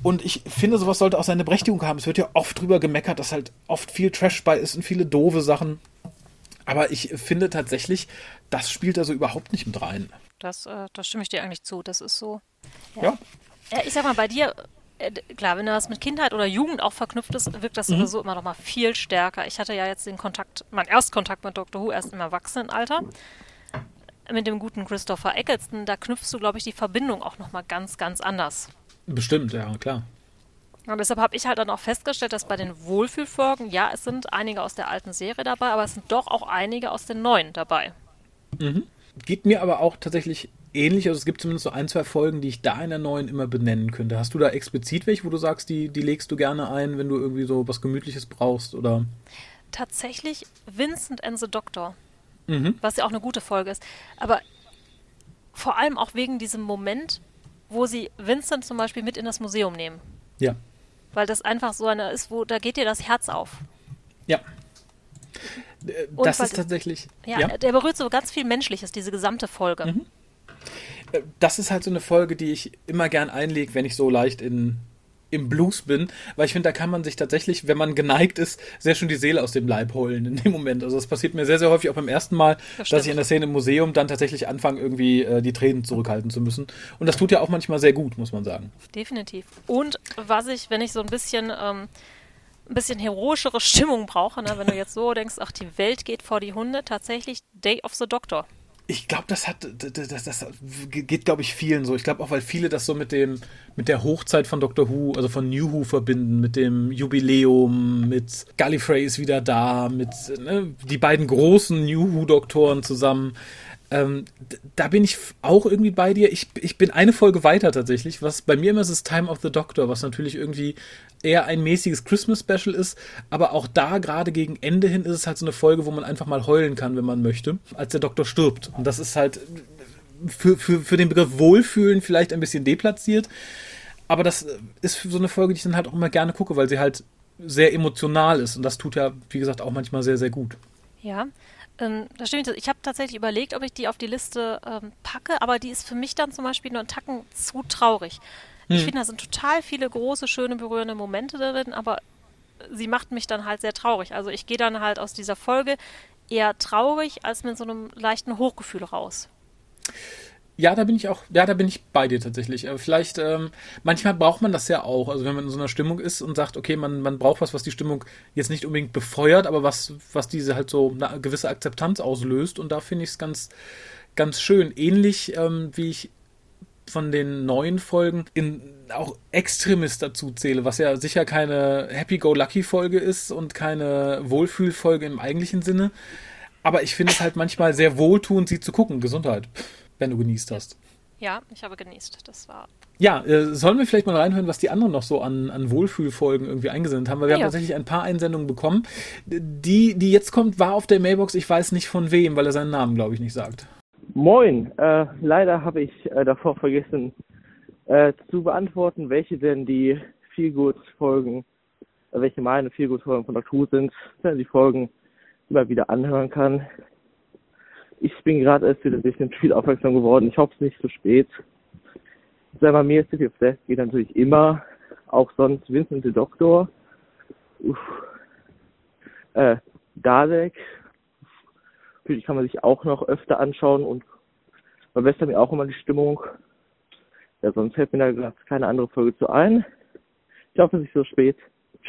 Und ich finde, sowas sollte auch seine Berechtigung haben. Es wird ja oft drüber gemeckert, dass halt oft viel Trash bei ist und viele doofe Sachen. Aber ich finde tatsächlich, das spielt da so überhaupt nicht mit rein. Das, äh, das stimme ich dir eigentlich zu. Das ist so. Ja. ja. Ja, ich sag mal, bei dir, äh, klar, wenn das mit Kindheit oder Jugend auch verknüpft ist, wirkt das mhm. sowieso immer noch mal viel stärker. Ich hatte ja jetzt den Kontakt, mein Erstkontakt mit Dr. Who erst im Erwachsenenalter. Mit dem guten Christopher Eccleston, da knüpfst du, glaube ich, die Verbindung auch noch mal ganz, ganz anders. Bestimmt, ja, klar. Und deshalb habe ich halt dann auch festgestellt, dass bei den Wohlfühlfolgen, ja, es sind einige aus der alten Serie dabei, aber es sind doch auch einige aus den neuen dabei. Mhm. Geht mir aber auch tatsächlich ähnlich. Also es gibt zumindest so ein, zwei Folgen, die ich da in der neuen immer benennen könnte. Hast du da explizit welche, wo du sagst, die, die legst du gerne ein, wenn du irgendwie so was Gemütliches brauchst? Oder? Tatsächlich Vincent and the Doctor. Mhm. Was ja auch eine gute Folge ist. Aber vor allem auch wegen diesem Moment, wo sie Vincent zum Beispiel mit in das Museum nehmen. Ja. Weil das einfach so eine ist, wo da geht dir das Herz auf. Ja. Das ist tatsächlich. Ja, ja, der berührt so ganz viel Menschliches, diese gesamte Folge. Mhm das ist halt so eine Folge, die ich immer gern einlege, wenn ich so leicht in, im Blues bin, weil ich finde, da kann man sich tatsächlich, wenn man geneigt ist, sehr schön die Seele aus dem Leib holen in dem Moment. Also das passiert mir sehr, sehr häufig auch beim ersten Mal, das dass ich in der Szene im Museum dann tatsächlich anfange, irgendwie äh, die Tränen zurückhalten zu müssen. Und das tut ja auch manchmal sehr gut, muss man sagen. Definitiv. Und was ich, wenn ich so ein bisschen ähm, ein bisschen heroischere Stimmung brauche, ne? wenn du jetzt so denkst, ach, die Welt geht vor die Hunde, tatsächlich Day of the Doctor ich glaube, das hat, das, das, geht, glaube ich, vielen so. Ich glaube auch, weil viele das so mit dem, mit der Hochzeit von Doctor Who, also von New Who verbinden, mit dem Jubiläum, mit Gallifrey ist wieder da, mit ne, die beiden großen New Who-Doktoren zusammen. Ähm, da bin ich auch irgendwie bei dir. Ich, ich bin eine Folge weiter tatsächlich. Was bei mir immer ist, ist Time of the Doctor, was natürlich irgendwie eher ein mäßiges Christmas-Special ist, aber auch da gerade gegen Ende hin ist es halt so eine Folge, wo man einfach mal heulen kann, wenn man möchte, als der Doktor stirbt. Und das ist halt für, für, für den Begriff Wohlfühlen vielleicht ein bisschen deplatziert, aber das ist so eine Folge, die ich dann halt auch immer gerne gucke, weil sie halt sehr emotional ist und das tut ja, wie gesagt, auch manchmal sehr, sehr gut. Ja, ähm, das stimmt. Ich habe tatsächlich überlegt, ob ich die auf die Liste ähm, packe, aber die ist für mich dann zum Beispiel nur ein Tacken zu traurig. Hm. Ich finde, da sind total viele große, schöne, berührende Momente drin, aber sie macht mich dann halt sehr traurig. Also ich gehe dann halt aus dieser Folge eher traurig als mit so einem leichten Hochgefühl raus. Ja, da bin ich auch, ja, da bin ich bei dir tatsächlich. Vielleicht, ähm, manchmal braucht man das ja auch. Also wenn man in so einer Stimmung ist und sagt, okay, man, man braucht was, was die Stimmung jetzt nicht unbedingt befeuert, aber was, was diese halt so eine gewisse Akzeptanz auslöst. Und da finde ich es ganz, ganz schön. Ähnlich ähm, wie ich von den neuen Folgen in auch Extremist dazu zähle, was ja sicher keine Happy-Go-Lucky-Folge ist und keine Wohlfühlfolge im eigentlichen Sinne. Aber ich finde es halt manchmal sehr wohltuend, sie zu gucken. Gesundheit, wenn du genießt hast. Ja, ich habe genießt. Das war. Ja, äh, sollen wir vielleicht mal reinhören, was die anderen noch so an, an Wohlfühlfolgen irgendwie eingesendet haben? Weil wir Ja. haben tatsächlich ein paar Einsendungen bekommen. Die, die jetzt kommt, war auf der Mailbox, ich weiß nicht von wem, weil er seinen Namen, glaube ich, nicht sagt. Moin, äh, leider habe ich äh, davor vergessen äh, zu beantworten, welche denn die Feelgood-Folgen, äh, welche meine Feelgood-Folgen von Dr. Who sind, wenn man die Folgen immer wieder anhören kann. Ich bin gerade erst wieder durch den Tweet aufmerksam geworden. Ich hoffe es nicht zu spät. Sei mal mir, City of Death geht natürlich immer, auch sonst Vincent the Doctor, Uff. Äh, Dalek, Natürlich kann man sich auch noch öfter anschauen und verbessert mir auch immer die Stimmung. Ja, sonst fällt mir da keine andere Folge zu ein. Ich hoffe, es ist nicht so spät.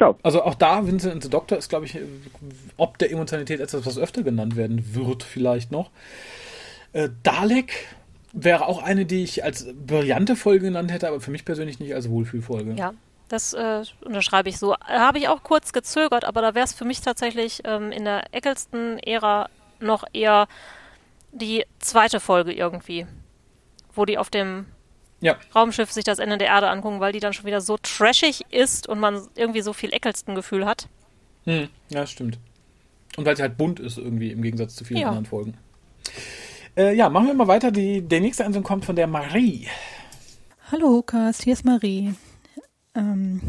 Ciao. Also auch da, Vincent and the Doctor ist, glaube ich, äh, ob der Emotionalität etwas, was öfter genannt werden wird, vielleicht noch. Äh, Dalek wäre auch eine, die ich als brillante Folge genannt hätte, aber für mich persönlich nicht als Wohlfühlfolge. Ja, das äh, unterschreibe ich so. Habe ich auch kurz gezögert, aber da wäre es für mich tatsächlich ähm, in der Eccleston-Ära noch eher die zweite Folge irgendwie, wo die auf dem Ja. Raumschiff sich das Ende der Erde angucken, weil die dann schon wieder so trashig ist und man irgendwie so viel Eccleston-Gefühl hat. Hm, ja, stimmt. Und weil sie halt bunt ist irgendwie im Gegensatz zu vielen Ja. anderen Folgen. Äh, ja, machen wir mal weiter. Die, der nächste Einsendung kommt von der Marie. Hallo Lukas, hier ist Marie. Ähm,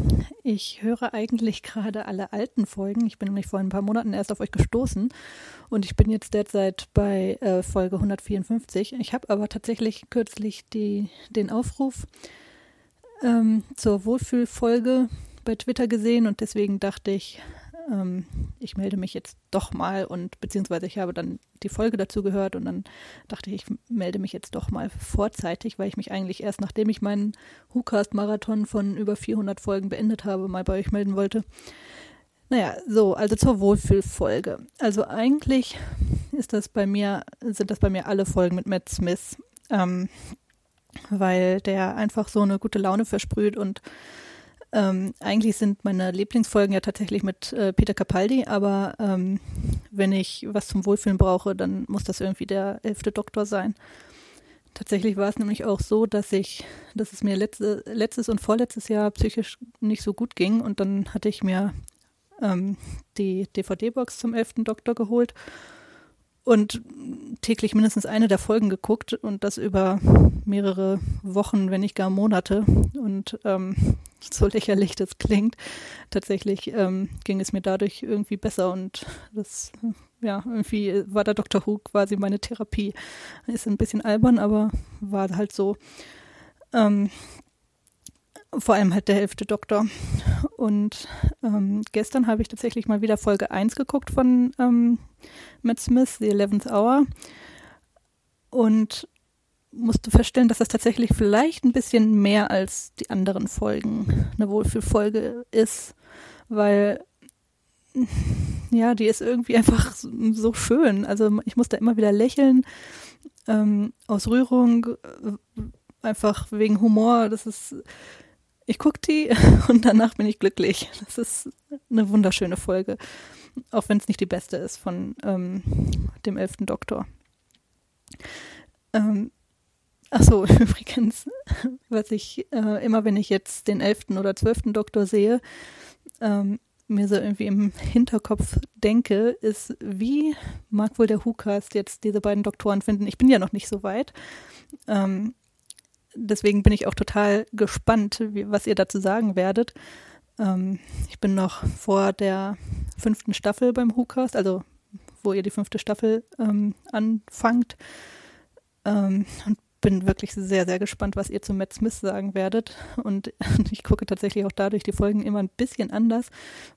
ich höre eigentlich gerade alle alten Folgen. Ich bin nämlich vor ein paar Monaten erst auf euch gestoßen und ich bin jetzt derzeit bei äh, Folge 154. Ich habe aber tatsächlich kürzlich die, den Aufruf ähm, zur Wohlfühlfolge bei Twitter gesehen und deswegen dachte ich, ähm, ich melde mich jetzt doch mal und beziehungsweise ich habe dann die Folge dazu gehört und dann dachte ich, ich melde mich jetzt doch mal vorzeitig, weil ich mich eigentlich erst nachdem ich meinen WhoCast-Marathon von über 400 Folgen beendet habe, mal bei euch melden wollte. Naja, so, also zur Wohlfühlfolge. Also eigentlich ist das bei mir, sind das bei mir alle Folgen mit Matt Smith, ähm, weil der einfach so eine gute Laune versprüht und ähm, eigentlich sind meine Lieblingsfolgen ja tatsächlich mit äh, Peter Capaldi, aber ähm, wenn ich was zum Wohlfühlen brauche, dann muss das irgendwie der elfte Doktor sein. Tatsächlich war es nämlich auch so, dass ich, dass es mir letzte, letztes und vorletztes Jahr psychisch nicht so gut ging und dann hatte ich mir ähm, die DVD-Box zum elften Doktor geholt und täglich mindestens eine der Folgen geguckt und das über mehrere Wochen, wenn nicht gar Monate. Und ähm, so lächerlich das klingt, tatsächlich ähm, ging es mir dadurch irgendwie besser und das, ja, irgendwie war der Dr. Who quasi meine Therapie. Ist ein bisschen albern, aber war halt so. Ähm, vor allem halt der elfte Doktor. Und ähm, gestern habe ich tatsächlich mal wieder Folge 1 geguckt von ähm, Matt Smith, The Eleventh Hour. Und musste feststellen, dass das tatsächlich vielleicht ein bisschen mehr als die anderen Folgen eine Wohlfühlfolge ist, weil ja, die ist irgendwie einfach so schön. Also ich muss da immer wieder lächeln ähm, aus Rührung, äh, einfach wegen Humor. Das ist, ich gucke die und danach bin ich glücklich. Das ist eine wunderschöne Folge, auch wenn es nicht die beste ist von ähm, dem elften Doktor. Ähm, Ach so, übrigens, was ich äh, immer, wenn ich jetzt den elften oder zwölften Doktor sehe, ähm, mir so irgendwie im Hinterkopf denke, ist, wie mag wohl der WhoCast jetzt diese beiden Doktoren finden? Ich bin ja noch nicht so weit. Ähm, deswegen bin ich auch total gespannt, wie, was ihr dazu sagen werdet. Ähm, ich bin noch vor der fünften Staffel beim WhoCast, also wo ihr die fünfte Staffel ähm, anfangt. Ähm, und bin wirklich sehr, sehr gespannt, was ihr zu Matt Smith sagen werdet. Und ich gucke tatsächlich auch dadurch die Folgen immer ein bisschen anders,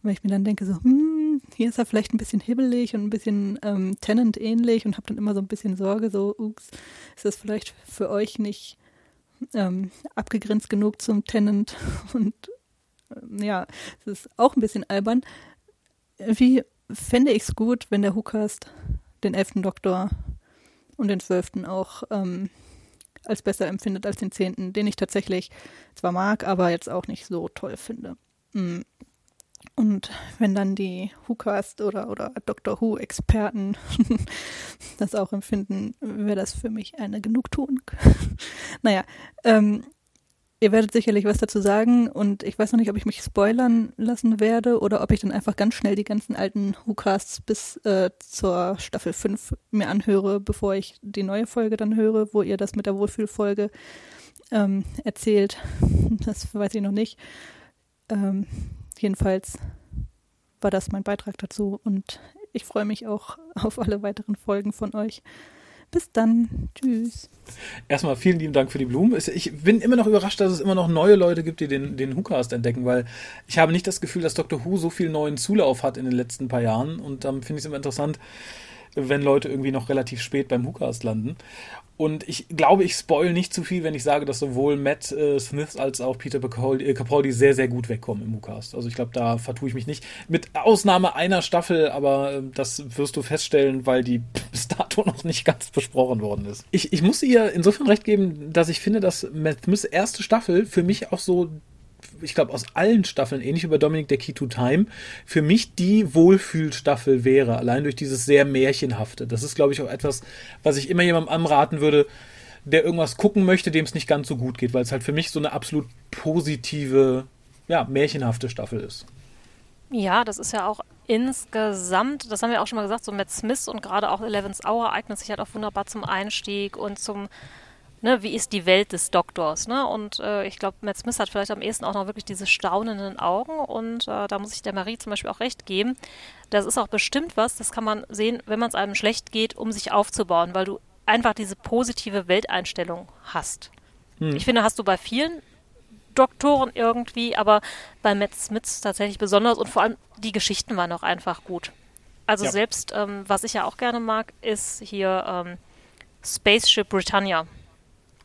weil ich mir dann denke, so, hm, hier ist er vielleicht ein bisschen hibbelig und ein bisschen ähm, Tennant ähnlich und habe dann immer so ein bisschen Sorge, so, ups, ist das vielleicht für euch nicht ähm, abgegrenzt genug zum Tennant? Und ähm, ja, es ist auch ein bisschen albern. Wie fände ich es gut, wenn der Hookast den elften Doktor und den zwölften auch ähm, als besser empfindet als den zehnten, den ich tatsächlich zwar mag, aber jetzt auch nicht so toll finde. Mm. Und wenn dann die WhoCast oder, oder Doctor Who-Experten das auch empfinden, wäre das für mich eine Genugtuung. naja, ähm, ihr werdet sicherlich was dazu sagen und ich weiß noch nicht, ob ich mich spoilern lassen werde oder ob ich dann einfach ganz schnell die ganzen alten WhoCasts bis äh, zur Staffel 5 mir anhöre, bevor ich die neue Folge dann höre, wo ihr das mit der Wohlfühlfolge ähm, erzählt. Das weiß ich noch nicht. Ähm, jedenfalls war das mein Beitrag dazu und ich freue mich auch auf alle weiteren Folgen von euch. Bis dann. Tschüss. Erstmal vielen lieben Dank für die Blumen. Ich bin immer noch überrascht, dass es immer noch neue Leute gibt, die den, den WhoCast entdecken, weil ich habe nicht das Gefühl, dass Dr. Who so viel neuen Zulauf hat in den letzten paar Jahren. Und dann finde ich es immer interessant, wenn Leute irgendwie noch relativ spät beim WhoCast landen. Und ich glaube, ich spoil nicht zu viel, wenn ich sage, dass sowohl Matt äh, Smith als auch Peter Capaldi, äh, Capaldi sehr, sehr gut wegkommen im WhoCast. Also ich glaube, da vertue ich mich nicht. Mit Ausnahme einer Staffel, aber äh, das wirst du feststellen, weil die bis dato noch nicht ganz besprochen worden ist. Ich, ich muss ihr insofern recht geben, dass ich finde, dass Matt Smiths erste Staffel für mich auch so ich glaube, aus allen Staffeln, ähnlich wie bei Dominic der Key to Time, für mich die Wohlfühlstaffel wäre, allein durch dieses sehr Märchenhafte. Das ist, glaube ich, auch etwas, was ich immer jemandem anraten würde, der irgendwas gucken möchte, dem es nicht ganz so gut geht, weil es halt für mich so eine absolut positive, ja, märchenhafte Staffel ist. Ja, das ist ja auch insgesamt, das haben wir auch schon mal gesagt, so Matt Smith und gerade auch Eleven's Hour eignet sich halt auch wunderbar zum Einstieg und zum ne, wie ist die Welt des Doktors, ne? Und äh, ich glaube, Matt Smith hat vielleicht am ehesten auch noch wirklich diese staunenden Augen und äh, da muss ich der Marie zum Beispiel auch recht geben. Das ist auch bestimmt was, das kann man sehen, wenn man es einem schlecht geht, um sich aufzubauen, weil du einfach diese positive Welteinstellung hast. Hm. Ich finde, hast du bei vielen Doktoren irgendwie, aber bei Matt Smith tatsächlich besonders und vor allem die Geschichten waren auch einfach gut. Also ja. selbst, ähm, was ich ja auch gerne mag, ist hier ähm, Spaceship Britannia.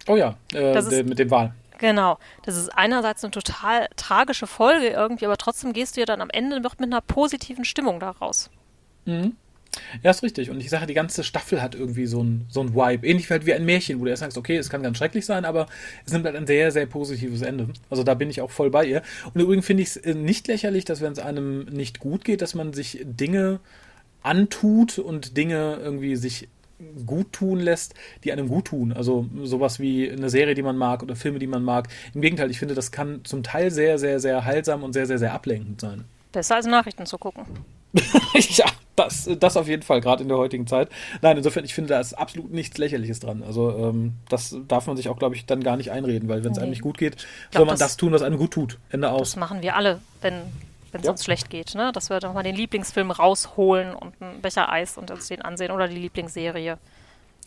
Oh ja, äh, ist, mit dem Wal. Genau. Das ist einerseits eine total tragische Folge irgendwie, aber trotzdem gehst du ja dann am Ende noch mit einer positiven Stimmung daraus. Mhm. Ja, ist richtig. Und ich sage, die ganze Staffel hat irgendwie so ein, so ein Vibe. Ähnlich halt wie ein Märchen, wo du erst sagst, okay, es kann ganz schrecklich sein, aber es nimmt halt ein sehr, sehr positives Ende. Also da bin ich auch voll bei ihr. Und übrigens finde ich es äh, nicht lächerlich, dass wenn es einem nicht gut geht, dass man sich Dinge antut und Dinge irgendwie sich gut tun lässt, die einem gut tun. Also sowas wie eine Serie, die man mag oder Filme, die man mag. Im Gegenteil, ich finde, das kann zum Teil sehr, sehr, sehr heilsam und sehr, sehr, sehr ablenkend sein. Besser als Nachrichten zu gucken. ja, das, das auf jeden Fall, gerade in der heutigen Zeit. Nein, insofern, ich finde, da ist absolut nichts Lächerliches dran. Also ähm, das darf man sich auch, glaube ich, dann gar nicht einreden, weil wenn es nee. einem nicht gut geht, glaub, soll man das, das, tun, was einem gut tut. Ende aus. Das machen wir alle, wenn wenn es ja. uns schlecht geht, ne? Dass wir doch mal den Lieblingsfilm rausholen und einen Becher Eis und uns den ansehen oder die Lieblingsserie.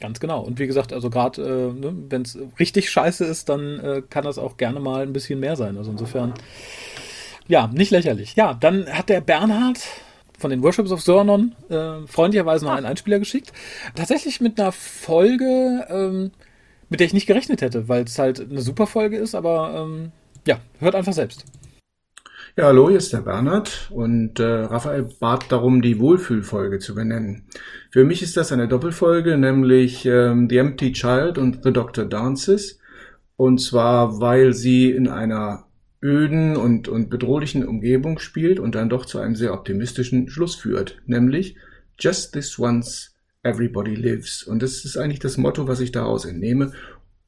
Ganz genau. Und wie gesagt, also gerade äh, ne, wenn es richtig scheiße ist, dann äh, kann das auch gerne mal ein bisschen mehr sein. Also insofern, ja, nicht lächerlich. Ja, dann hat der Bernhard von den Worships of Sörnon äh, freundlicherweise noch einen Einspieler geschickt. Tatsächlich mit einer Folge, ähm, mit der ich nicht gerechnet hätte, weil es halt eine super Folge ist, aber ähm, ja, hört einfach selbst. Ja, hallo, hier ist der Bernhard und äh, Raphael bat darum, die Wohlfühlfolge zu benennen. Für mich ist das eine Doppelfolge, nämlich ähm, The Empty Child und The Doctor Dances. Und zwar, weil sie in einer öden und, und bedrohlichen Umgebung spielt und dann doch zu einem sehr optimistischen Schluss führt, nämlich Just this once everybody lives. Und das ist eigentlich das Motto, was ich daraus entnehme.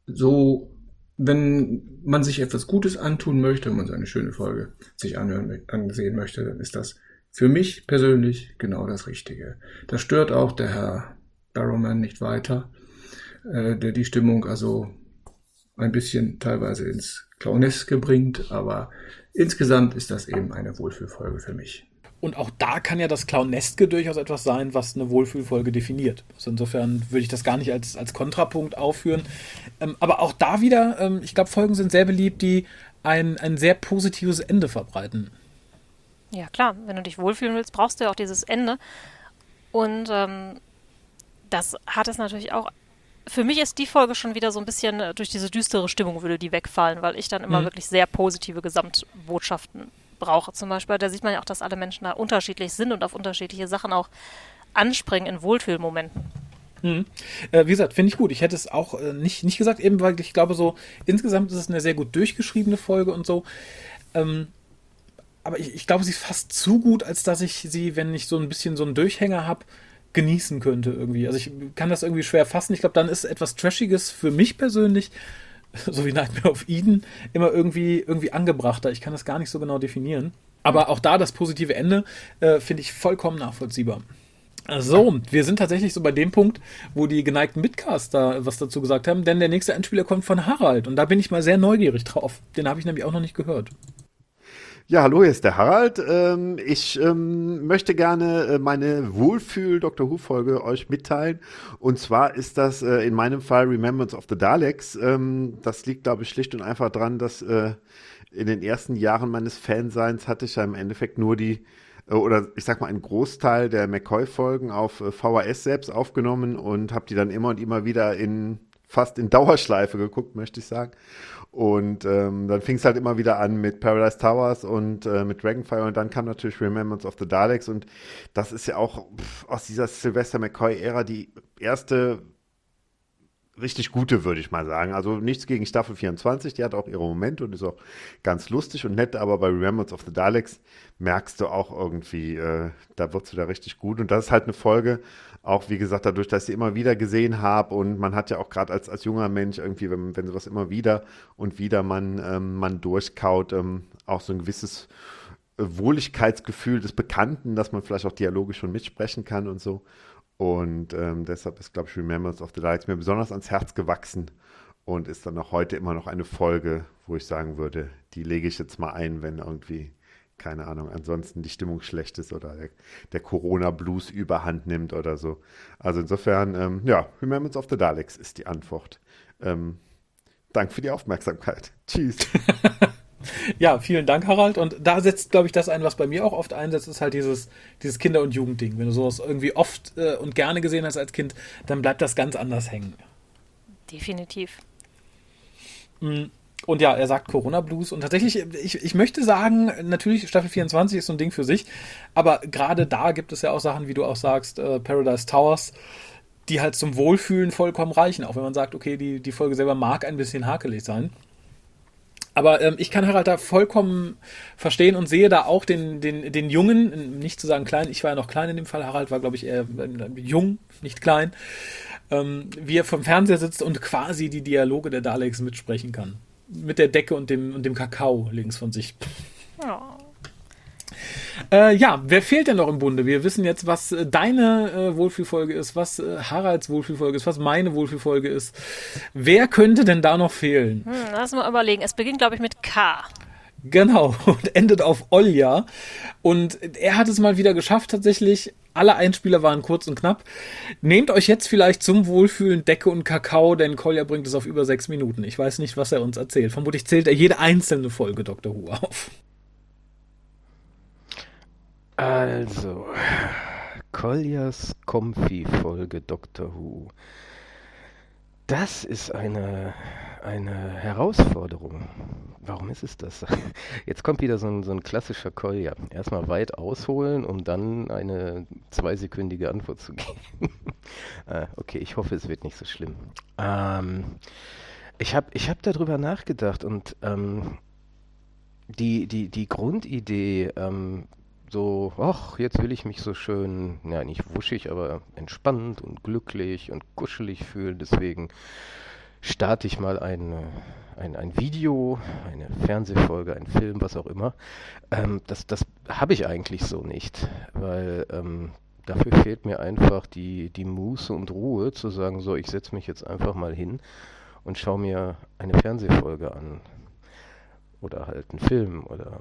So wenn man sich etwas Gutes antun möchte, wenn man so eine schöne Folge sich anhören, ansehen möchte, dann ist das für mich persönlich genau das Richtige. Das stört auch der Herr Barrowman nicht weiter, äh, der die Stimmung also ein bisschen teilweise ins Clowneske bringt, aber insgesamt ist das eben eine Wohlfühlfolge für mich. Und auch da kann ja das Clowneske durchaus etwas sein, was eine Wohlfühlfolge definiert. Also insofern würde ich das gar nicht als, als Kontrapunkt aufführen. Ähm, aber auch da wieder, ähm, ich glaube, Folgen sind sehr beliebt, die ein, ein sehr positives Ende verbreiten. Ja, klar. Wenn du dich wohlfühlen willst, brauchst du ja auch dieses Ende. Und ähm, das hat es natürlich auch. Für mich ist die Folge schon wieder so ein bisschen äh, durch diese düstere Stimmung würde die wegfallen, weil ich dann immer mhm. wirklich sehr positive Gesamtbotschaften brauche zum Beispiel, da sieht man ja auch, dass alle Menschen da unterschiedlich sind und auf unterschiedliche Sachen auch anspringen in Wohlfühlmomenten. Mhm. Äh, wie gesagt, finde ich gut. Ich hätte es auch äh, nicht, nicht gesagt, eben weil ich glaube, so insgesamt ist es eine sehr gut durchgeschriebene Folge und so. Ähm, aber ich, ich glaube, sie ist fast zu gut, als dass ich sie, wenn ich so ein bisschen so einen Durchhänger habe, genießen könnte irgendwie. Also ich kann das irgendwie schwer fassen. Ich glaube, dann ist etwas Trashiges für mich persönlich, so wie Nightmare of Eden, immer irgendwie, irgendwie angebrachter. Ich kann das gar nicht so genau definieren. Aber auch da das positive Ende äh, finde ich vollkommen nachvollziehbar. So, wir sind tatsächlich so bei dem Punkt, wo die geneigten Midcaster was dazu gesagt haben, denn der nächste Einspieler kommt von Harald und da bin ich mal sehr neugierig drauf. Den habe ich nämlich auch noch nicht gehört. Ja, hallo, hier ist der Harald. Ähm, ich ähm, möchte gerne äh, meine Wohlfühl-Dr. Who-Folge euch mitteilen. Und zwar ist das äh, in meinem Fall Remembrance of the Daleks. Ähm, das liegt, glaube ich, schlicht und einfach dran, dass äh, in den ersten Jahren meines Fanseins hatte ich ja im Endeffekt nur die äh, oder ich sag mal einen Großteil der McCoy-Folgen auf äh, VHS selbst aufgenommen und habe die dann immer und immer wieder in fast in Dauerschleife geguckt, möchte ich sagen. Und ähm, dann fing es halt immer wieder an mit Paradise Towers und äh, mit Dragonfire und dann kam natürlich Remembrance of the Daleks und das ist ja auch pff, aus dieser Sylvester McCoy-Ära die erste richtig gute, würde ich mal sagen. Also nichts gegen Staffel 24, die hat auch ihre Momente und ist auch ganz lustig und nett, aber bei Remembrance of the Daleks merkst du auch irgendwie, äh, da wird sie da richtig gut und das ist halt eine Folge, auch wie gesagt, dadurch, dass ich sie immer wieder gesehen habe und man hat ja auch gerade als, als junger Mensch irgendwie, wenn, wenn sowas immer wieder und wieder man, ähm, man durchkaut, ähm, auch so ein gewisses Wohligkeitsgefühl des Bekannten, dass man vielleicht auch dialogisch schon mitsprechen kann und so. Und ähm, deshalb ist, glaube ich, Remembrance of the Lights mir besonders ans Herz gewachsen und ist dann auch heute immer noch eine Folge, wo ich sagen würde, die lege ich jetzt mal ein, wenn irgendwie, keine Ahnung, ansonsten die Stimmung schlecht ist oder der, der Corona-Blues überhand nimmt oder so. Also insofern, ähm, ja, Remembrance of the Daleks ist die Antwort. Ähm, Dank für die Aufmerksamkeit. Tschüss. Ja, vielen Dank, Harald. Und da setzt, glaube ich, das ein, was bei mir auch oft einsetzt, ist halt dieses, dieses Kinder- und Jugendding. Wenn du sowas irgendwie oft äh, und gerne gesehen hast als Kind, dann bleibt das ganz anders hängen. Definitiv. Mm. Und ja, er sagt Corona Blues. Und tatsächlich, ich, ich möchte sagen, natürlich, Staffel 24 ist so ein Ding für sich. Aber gerade da gibt es ja auch Sachen, wie du auch sagst, äh, Paradise Towers, die halt zum Wohlfühlen vollkommen reichen. Auch wenn man sagt, okay, die, die Folge selber mag ein bisschen hakelig sein. Aber ähm, ich kann Harald da vollkommen verstehen und sehe da auch den, den, den Jungen, nicht zu sagen klein, ich war ja noch klein in dem Fall, Harald war, glaube ich, eher äh, jung, nicht klein, ähm, wie er vom Fernseher sitzt und quasi die Dialoge der Daleks mitsprechen kann. Mit der Decke und dem, und dem Kakao links von sich. Oh. Äh, ja, wer fehlt denn noch im Bunde? Wir wissen jetzt, was äh, deine äh, Wohlfühlfolge ist, was äh, Haralds Wohlfühlfolge ist, was meine Wohlfühlfolge ist. Wer könnte denn da noch fehlen? Hm, lass mal überlegen. Es beginnt, glaube ich, mit K. Genau, und endet auf Olja. Und er hat es mal wieder geschafft, tatsächlich. Alle Einspieler waren kurz und knapp. Nehmt euch jetzt vielleicht zum Wohlfühlen Decke und Kakao, denn Kolja bringt es auf über sechs Minuten. Ich weiß nicht, was er uns erzählt. Vermutlich zählt er jede einzelne Folge Dr. Who auf. Also, Colliers Comfy-Folge Doctor Who. Das ist eine, eine Herausforderung. Warum ist es das? Jetzt kommt wieder so ein, so ein klassischer Collier. Erstmal weit ausholen, um dann eine zweisekündige Antwort zu geben. ah, okay, ich hoffe, es wird nicht so schlimm. Ähm, ich habe ich hab darüber nachgedacht und ähm, die, die, die Grundidee, ähm, so, ach, jetzt will ich mich so schön, ja, nicht wuschig, aber entspannt und glücklich und kuschelig fühlen. Deswegen starte ich mal ein, ein, ein Video, eine Fernsehfolge, ein Film, was auch immer. Ähm, das das habe ich eigentlich so nicht, weil ähm, dafür fehlt mir einfach die, die Muße und Ruhe zu sagen, so, ich setze mich jetzt einfach mal hin und schaue mir eine Fernsehfolge an. Oder halt einen Film oder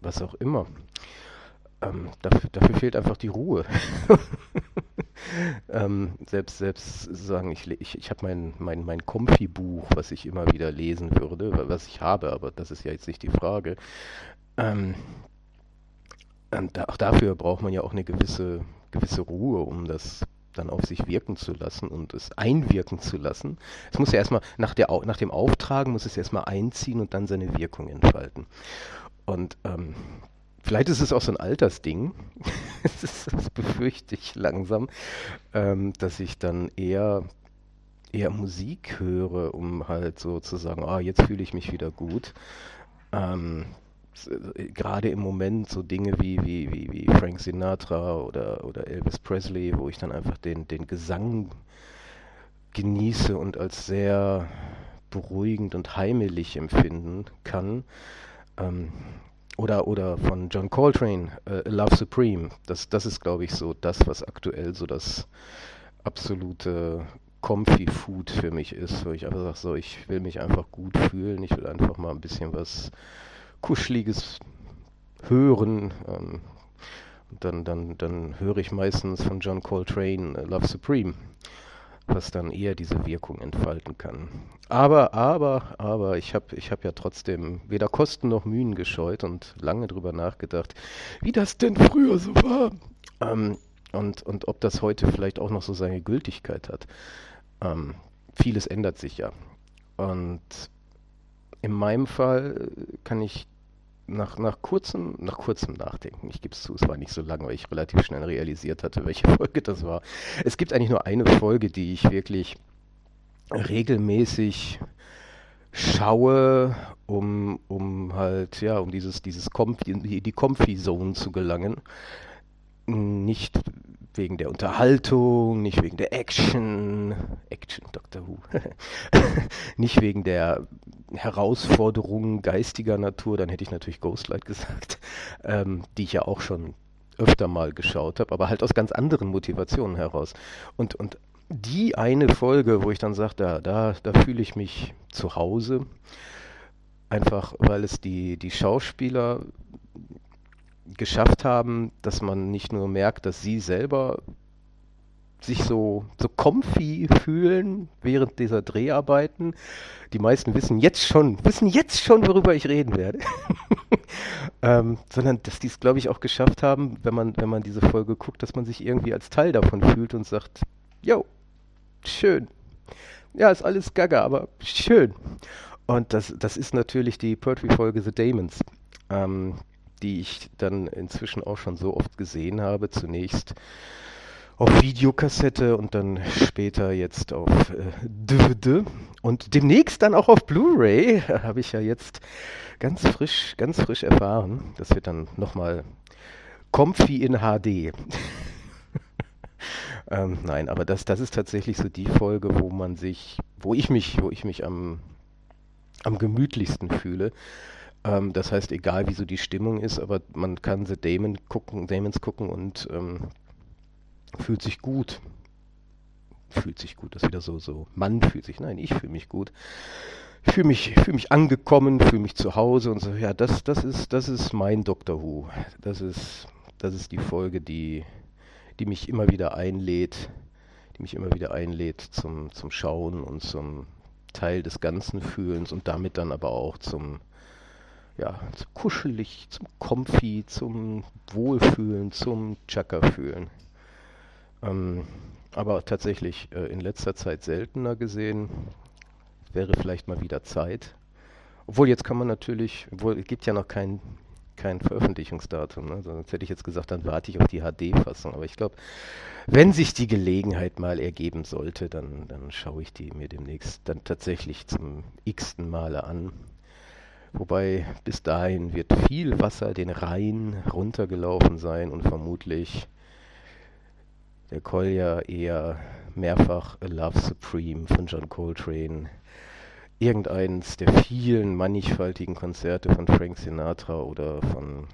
was auch immer. Ähm, dafür, dafür, fehlt einfach die Ruhe. ähm, selbst, selbst sagen, ich, ich, ich habe mein, mein, mein Comfy-Buch, was ich immer wieder lesen würde, was ich habe, aber das ist ja jetzt nicht die Frage. Ähm, da, auch dafür braucht man ja auch eine gewisse, gewisse Ruhe, um das dann auf sich wirken zu lassen und es einwirken zu lassen. Es muss ja erstmal, nach, der, nach dem Auftragen muss es erstmal einziehen und dann seine Wirkung entfalten. Und ähm, vielleicht ist es auch so ein Altersding, das, befürchte ich langsam, ähm, dass ich dann eher, eher Musik höre, um halt so zu sagen, ah, jetzt fühle ich mich wieder gut. Ähm, gerade im Moment so Dinge wie, wie, wie, wie Frank Sinatra oder, oder Elvis Presley, wo ich dann einfach den, den Gesang genieße und als sehr beruhigend und heimelig empfinden kann. Ähm, oder, oder von John Coltrane, äh, Love Supreme. Das, das ist, glaube ich, so das, was aktuell so das absolute Comfy Food für mich ist, wo ich einfach sage, so, ich will mich einfach gut fühlen, ich will einfach mal ein bisschen was Kuscheliges hören. Ähm, und dann, dann, dann höre ich meistens von John Coltrane äh, Love Supreme was dann eher diese Wirkung entfalten kann. Aber, aber, aber, ich habe ich hab ja trotzdem weder Kosten noch Mühen gescheut und lange drüber nachgedacht, wie das denn früher so war. Ähm, und, und ob das heute vielleicht auch noch so seine Gültigkeit hat. Ähm, vieles ändert sich ja. Und in meinem Fall kann ich nach, nach, kurzem, nach kurzem Nachdenken, ich gebe es zu, es war nicht so lang, weil ich relativ schnell realisiert hatte, welche Folge das war. Es gibt eigentlich nur eine Folge, die ich wirklich regelmäßig schaue, um, um halt, ja, um dieses, dieses Comfy, die, die Comfy Zone zu gelangen. Nicht wegen der Unterhaltung, nicht wegen der Action, Action, Doctor Who, nicht wegen der Herausforderungen geistiger Natur, dann hätte ich natürlich Ghostlight gesagt, ähm, die ich ja auch schon öfter mal geschaut habe, aber halt aus ganz anderen Motivationen heraus. Und, und die eine Folge, wo ich dann sage, da, da, da fühle ich mich zu Hause, einfach weil es die, die Schauspieler geschafft haben, dass man nicht nur merkt, dass sie selber sich so, so comfy fühlen während dieser Dreharbeiten. Die meisten wissen jetzt schon, wissen jetzt schon, worüber ich reden werde. ähm, sondern dass die es, glaube ich, auch geschafft haben, wenn man, wenn man diese Folge guckt, dass man sich irgendwie als Teil davon fühlt und sagt, yo, schön. Ja, ist alles gaga, aber schön. Und das, das ist natürlich die Poetry-Folge The Damons. Ähm, die ich dann inzwischen auch schon so oft gesehen habe. Zunächst auf Videokassette und dann später jetzt auf äh, DVD und demnächst dann auch auf Blu-ray. Habe ich ja jetzt ganz frisch, ganz frisch erfahren. Das wird dann nochmal Comfy in HD. ähm, nein, aber das, das ist tatsächlich so die Folge, wo man sich, wo ich mich, wo ich mich am, am gemütlichsten fühle. Ähm, das heißt, egal wie so die Stimmung ist, aber man kann The Damon gucken, Damons gucken und ähm, fühlt sich gut. Fühlt sich gut, das ist wieder so, so. Mann fühlt sich, nein, ich fühle mich gut. Ich fühle mich, fühl mich angekommen, fühle mich zu Hause und so, ja, das, das ist, das ist mein Doctor Who. Das ist, das ist die Folge, die, die mich immer wieder einlädt, die mich immer wieder einlädt zum, zum Schauen und zum Teil des Ganzen Fühlens und damit dann aber auch zum, ja, zum kuschelig, zum Comfy, zum Wohlfühlen, zum Chaka-Fühlen. Ähm, aber tatsächlich äh, in letzter Zeit seltener gesehen. Wäre vielleicht mal wieder Zeit. Obwohl jetzt kann man natürlich, obwohl es gibt ja noch kein, kein Veröffentlichungsdatum. Ne? Sonst hätte ich jetzt gesagt, dann warte ich auf die HD-Fassung. Aber ich glaube, wenn sich die Gelegenheit mal ergeben sollte, dann, dann schaue ich die mir demnächst dann tatsächlich zum x-ten Male an. Wobei bis dahin wird viel Wasser den Rhein runtergelaufen sein und vermutlich der Kolja eher mehrfach A Love Supreme von John Coltrane, irgendeins der vielen mannigfaltigen Konzerte von Frank Sinatra oder von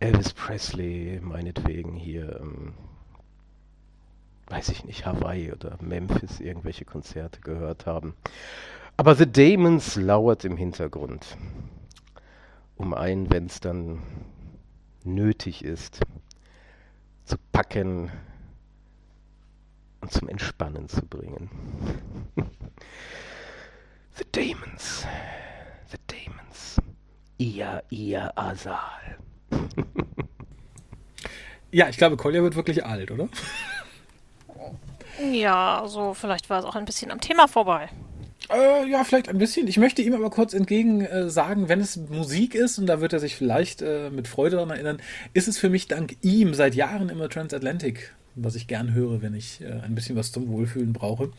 Elvis Presley, meinetwegen hier, ähm, weiß ich nicht, Hawaii oder Memphis irgendwelche Konzerte gehört haben. Aber The Damons lauert im Hintergrund, um einen, wenn es dann nötig ist, zu packen und zum Entspannen zu bringen. The Damons, The Damons, ihr, ihr Asal. ja, ich glaube, Kolja wird wirklich alt, oder? Ja, so also vielleicht war es auch ein bisschen am Thema vorbei. Äh, ja, vielleicht ein bisschen. Ich möchte ihm aber kurz entgegen äh, sagen, wenn es Musik ist, und da wird er sich vielleicht äh, mit Freude daran erinnern, ist es für mich dank ihm seit Jahren immer Transatlantic, was ich gern höre, wenn ich äh, ein bisschen was zum Wohlfühlen brauche.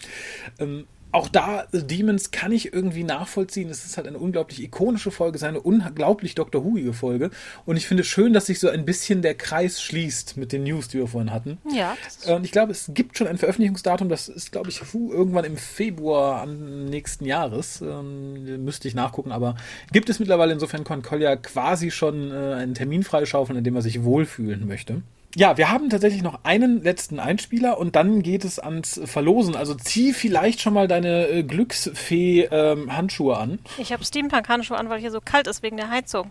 Ähm, auch da, The Demons kann ich irgendwie nachvollziehen. Es ist halt eine unglaublich ikonische Folge, es ist eine unglaublich Dr. Whoige Folge. Und ich finde schön, dass sich so ein bisschen der Kreis schließt mit den News, die wir vorhin hatten. Ja. Und ich glaube, es gibt schon ein Veröffentlichungsdatum, das ist, glaube ich, irgendwann im Februar nächsten Jahres. Ähm, müsste ich nachgucken, aber gibt es mittlerweile, insofern kann Kolja quasi schon äh, einen Termin freischaufeln, in dem er sich wohlfühlen möchte. Ja, wir haben tatsächlich noch einen letzten Einspieler und dann geht es ans Verlosen. Also zieh vielleicht schon mal deine äh, Glücksfee-Handschuhe ähm, an. Ich habe Steampunk-Handschuhe an, weil hier so kalt ist wegen der Heizung.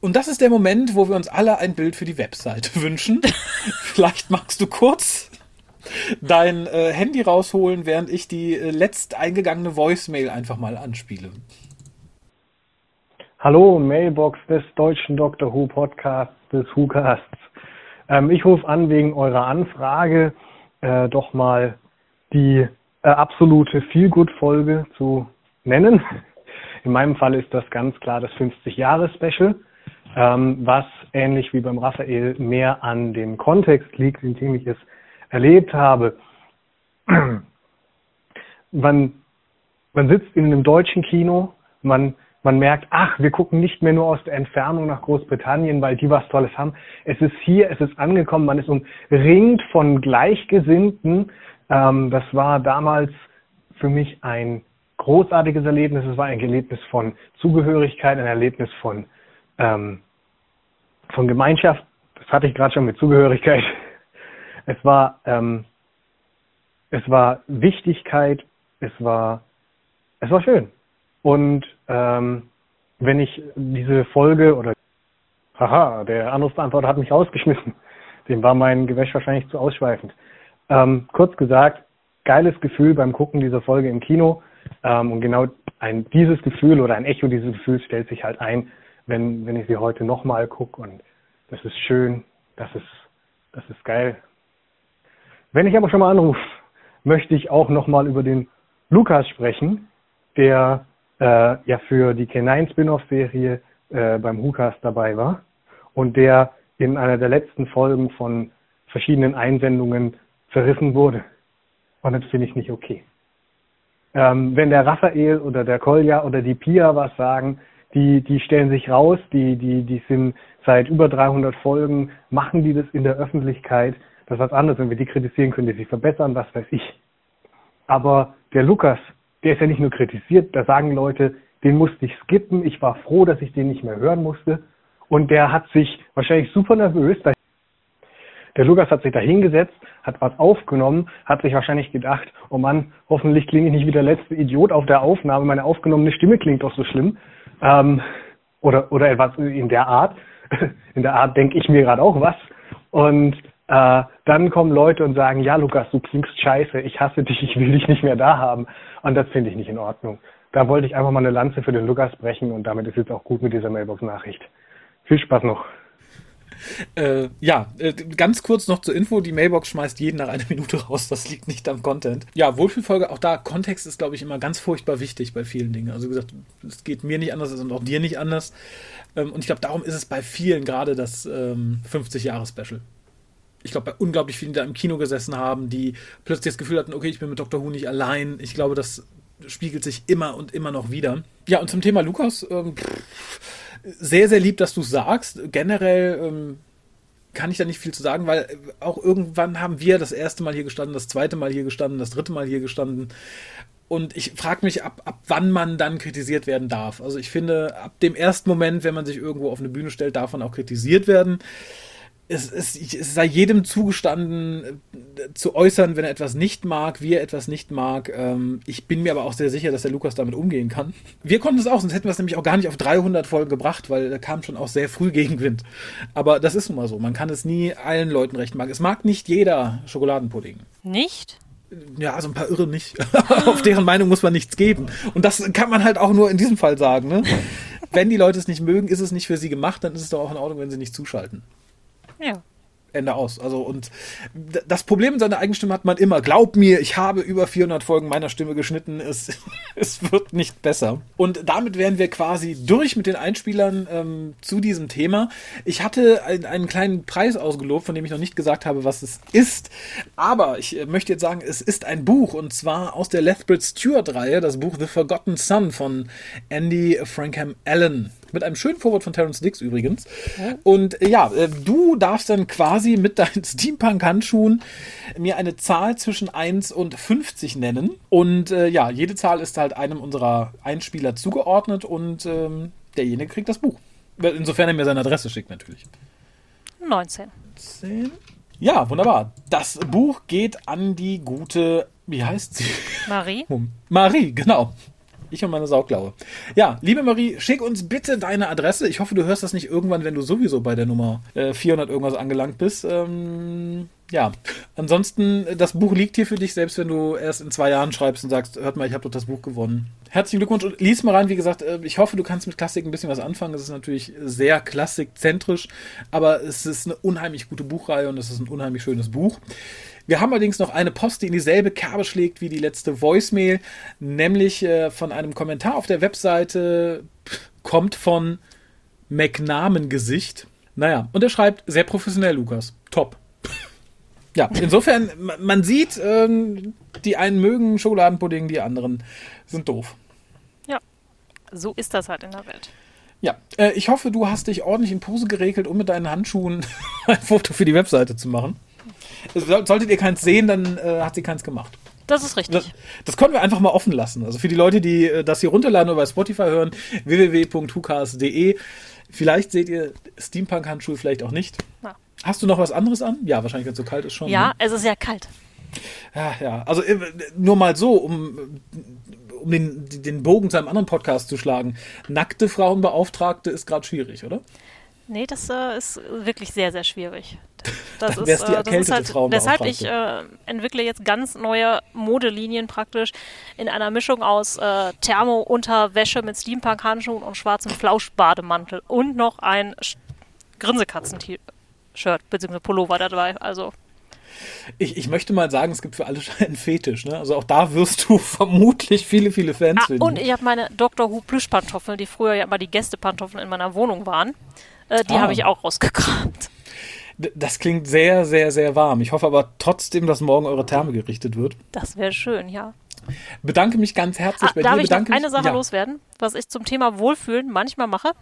Und das ist der Moment, wo wir uns alle ein Bild für die Webseite wünschen. vielleicht magst du kurz dein äh, Handy rausholen, während ich die äh, letzt eingegangene Voicemail einfach mal anspiele. Hallo, Mailbox des deutschen Dr. Who Podcasts des WhoCasts. Ähm, ich rufe an wegen eurer Anfrage, äh, doch mal die äh, absolute Feelgood-Folge zu nennen. In meinem Fall ist das ganz klar das 50-Jahre-Special, ähm, was ähnlich wie beim Raphael mehr an dem Kontext liegt, in dem ich es erlebt habe. man, man sitzt in einem deutschen Kino, man man merkt, ach, wir gucken nicht mehr nur aus der Entfernung nach Großbritannien, weil die was Tolles haben. Es ist hier, es ist angekommen, man ist umringt von Gleichgesinnten. Ähm, das war damals für mich ein großartiges Erlebnis. Es war ein Erlebnis von Zugehörigkeit, ein Erlebnis von, ähm, von Gemeinschaft. Das hatte ich gerade schon mit Zugehörigkeit. Es war, ähm, es war Wichtigkeit, es war, es war schön. Und ähm, wenn ich diese Folge oder haha, der Anrufbeantworter hat mich rausgeschmissen. Dem war mein Gewäsch wahrscheinlich zu ausschweifend. Ähm, kurz gesagt, geiles Gefühl beim Gucken dieser Folge im Kino. Ähm, und genau ein, dieses Gefühl oder ein Echo dieses Gefühls stellt sich halt ein, wenn, wenn ich sie heute nochmal gucke. Und das ist schön, das ist, das ist geil. Wenn ich aber schon mal anrufe, möchte ich auch nochmal über den Lukas sprechen, der äh, ja für die K9-Spin-Off-Serie äh, beim WhoCast dabei war und der in einer der letzten Folgen von verschiedenen Einsendungen verrissen wurde. Und das finde ich nicht okay. Ähm, wenn der Raphael oder der Kolja oder die Pia was sagen, die, die stellen sich raus, die, die, die sind seit über 300 Folgen, machen die das in der Öffentlichkeit. Das ist was anderes. Wenn wir die kritisieren, können die sich verbessern, was weiß ich. Aber der Lukas, der ist ja nicht nur kritisiert, da sagen Leute, den musste ich skippen, ich war froh, dass ich den nicht mehr hören musste. Und der hat sich wahrscheinlich super nervös, der Lukas hat sich da hingesetzt, hat was aufgenommen, hat sich wahrscheinlich gedacht, oh Mann, hoffentlich klinge ich nicht wie der letzte Idiot auf der Aufnahme, meine aufgenommene Stimme klingt doch so schlimm. Ähm, oder, oder etwas in der Art. In der Art denke ich mir gerade auch was. Und äh, dann kommen Leute und sagen, ja Lukas, du klingst scheiße, ich hasse dich, ich will dich nicht mehr da haben. Und das finde ich nicht in Ordnung. Da wollte ich einfach mal eine Lanze für den Lukas brechen und damit ist jetzt auch gut mit dieser Mailbox-Nachricht. Viel Spaß noch. Äh, ja, äh, ganz kurz noch zur Info, die Mailbox schmeißt jeden nach einer Minute raus, das liegt nicht am Content. Ja, Wohlfühlfolge, auch da, Kontext ist, glaube ich, immer ganz furchtbar wichtig bei vielen Dingen. Also wie gesagt, es geht mir nicht anders und auch dir nicht anders. Ähm, und ich glaube, darum ist es bei vielen gerade das ähm, 50-Jahre-Special ich glaube, bei unglaublich vielen, die da im Kino gesessen haben, die plötzlich das Gefühl hatten, okay, ich bin mit Dr. Who nicht allein. Ich glaube, das spiegelt sich immer und immer noch wieder. Ja, und zum Thema Lukas, ähm, sehr, sehr lieb, dass du sagst. Generell ähm, kann ich da nicht viel zu sagen, weil auch irgendwann haben wir das erste Mal hier gestanden, das zweite Mal hier gestanden, das dritte Mal hier gestanden. Und ich frage mich, ab, ab wann man dann kritisiert werden darf. Also ich finde, ab dem ersten Moment, wenn man sich irgendwo auf eine Bühne stellt, darf man auch kritisiert werden es, es, es sei jedem zugestanden, äh, zu äußern, wenn er etwas nicht mag, wie er etwas nicht mag. Ähm, ich bin mir aber auch sehr sicher, dass der Lukas damit umgehen kann. Wir konnten es auch, sonst hätten wir es nämlich auch gar nicht auf 300 Folgen gebracht, weil da kam schon auch sehr früh Gegenwind. Aber das ist nun mal so. Man kann es nie allen Leuten recht machen. Es mag nicht jeder Schokoladenpudding. Nicht? Ja, also ein paar Irre nicht. auf deren Meinung muss man nichts geben. Und das kann man halt auch nur in diesem Fall sagen. Ne? Wenn die Leute es nicht mögen, ist es nicht für sie gemacht, dann ist es doch auch in Ordnung, wenn sie nicht zuschalten. Ja. Ende aus. Also und das Problem in seiner eigenen Stimme hat man immer. Glaub mir, ich habe über 400 Folgen meiner Stimme geschnitten. Es, es wird nicht besser. Und damit wären wir quasi durch mit den Einspielern ähm, zu diesem Thema. Ich hatte ein, einen kleinen Preis ausgelobt, von dem ich noch nicht gesagt habe, was es ist. Aber ich äh, möchte jetzt sagen, es ist ein Buch und zwar aus der Lethbridge Stewart Reihe, das Buch The Forgotten Son von Andy Frankham Allen. Mit einem schönen Vorwort von Terence Dix übrigens. Und äh, ja, äh, du darfst dann quasi mit deinen Steampunk-Handschuhen mir eine Zahl zwischen 1 und 50 nennen. Und äh, ja, jede Zahl ist halt einem unserer Einspieler zugeordnet und ähm, derjenige kriegt das Buch. Insofern er mir seine Adresse schickt, natürlich. 19. 10. Ja, wunderbar. Das Buch geht an die gute, wie heißt sie? Marie. Marie, genau. Ich und meine Sauklaue. Ja, liebe Marie, schick uns bitte deine Adresse. Ich hoffe, du hörst das nicht irgendwann, wenn du sowieso bei der Nummer äh, 400 irgendwas angelangt bist. Ähm, ja, ansonsten, das Buch liegt hier für dich, selbst wenn du erst in zwei Jahren schreibst und sagst, hört mal, ich habe doch das Buch gewonnen. Herzlichen Glückwunsch und lies mal rein. Wie gesagt, äh, ich hoffe, du kannst mit Klassik ein bisschen was anfangen. Es ist natürlich sehr klassikzentrisch, aber es ist eine unheimlich gute Buchreihe und es ist ein unheimlich schönes Buch. Wir haben allerdings noch eine Post, die in dieselbe Kerbe schlägt wie die letzte Voicemail, nämlich äh, von einem Kommentar auf der Webseite, kommt von McNamengesicht. Naja, und er schreibt, sehr professionell, Lukas. Top. Ja, insofern, man sieht, ähm, die einen mögen Schokoladenpudding, die anderen sind doof. Ja, so ist das halt in der Welt. Ja, äh, ich hoffe, du hast dich ordentlich in Pose geregelt, um mit deinen Handschuhen ein Foto für die Webseite zu machen. Solltet ihr keins sehen, dann äh, hat sie keins gemacht. Das ist richtig. Das, das, können wir einfach mal offen lassen. Also für die Leute, die äh, das hier runterladen oder bei Spotify hören, www.hukas.de. Vielleicht seht ihr Steampunk-Handschuhe, vielleicht auch nicht. Ja. Hast du noch was anderes an? Ja, wahrscheinlich, wenn es so kalt ist schon. Ja, ne? es ist ja kalt. Ja, ja. Also äh, nur mal so, um, um den, den Bogen zu einem anderen Podcast zu schlagen. Nackte Frauenbeauftragte ist gerade schwierig, oder? Nee, das äh, ist wirklich sehr, sehr schwierig. Das ist, äh, das ist halt, deshalb ich äh, entwickle jetzt ganz neue Modelinien praktisch in einer Mischung aus äh, Thermo-Unterwäsche mit Steampunk-Handschuhen und schwarzem Flauschbademantel und noch ein Grinsekatzen-Shirt bzw. Pullover dabei. Also ich, ich möchte mal sagen, es gibt für alle einen Fetisch. Ne? Also auch da wirst du vermutlich viele, viele Fans ah, finden. Und ich habe meine Dr. Who Plüschpantoffeln, die früher ja immer die Gästepantoffeln in meiner Wohnung waren. Äh, die ah. habe ich auch rausgekramt. Das klingt sehr, sehr, sehr warm. Ich hoffe aber trotzdem, dass morgen eure Therme gerichtet wird. Das wäre schön, ja. Bedanke mich ganz herzlich ah, bei darf dir. Darf ich noch eine Sache ja. loswerden, was ich zum Thema Wohlfühlen manchmal mache?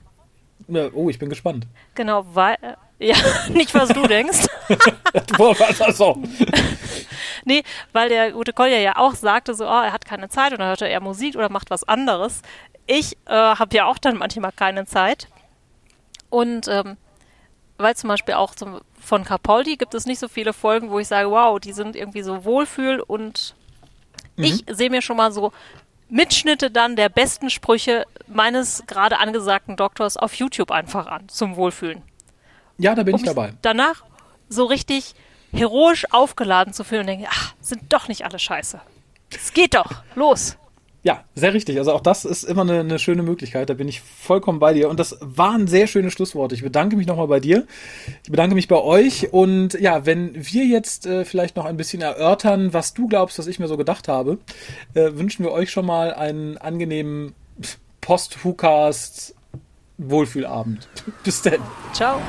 Oh, ich bin gespannt. Genau, weil. Äh, ja, nicht was du denkst. so. nee, weil der gute Kolja ja auch sagte, so, oh, er hat keine Zeit oder hört er Musik oder macht was anderes. Ich äh, habe ja auch dann manchmal keine Zeit. Und ähm, weil zum Beispiel auch zum, von Capaldi gibt es nicht so viele Folgen, wo ich sage, wow, die sind irgendwie so Wohlfühl und mhm. ich sehe mir schon mal so Mitschnitte dann der besten Sprüche meines gerade angesagten Doktors auf YouTube einfach an zum Wohlfühlen. Ja, da bin um ich dabei. Danach so richtig heroisch aufgeladen zu fühlen und denke, ach, sind doch nicht alle scheiße. Es geht doch, los. Ja, sehr richtig. Also auch das ist immer eine, eine, schöne Möglichkeit. Da bin ich vollkommen bei dir. Und das waren sehr schöne Schlussworte. Ich bedanke mich nochmal bei dir. Ich bedanke mich bei euch. Und ja, wenn wir jetzt äh, vielleicht noch ein bisschen erörtern, was du glaubst, was ich mir so gedacht habe, äh, wünschen wir euch schon mal einen angenehmen Post-Hucast Wohlfühlabend. Bis dann. Ciao.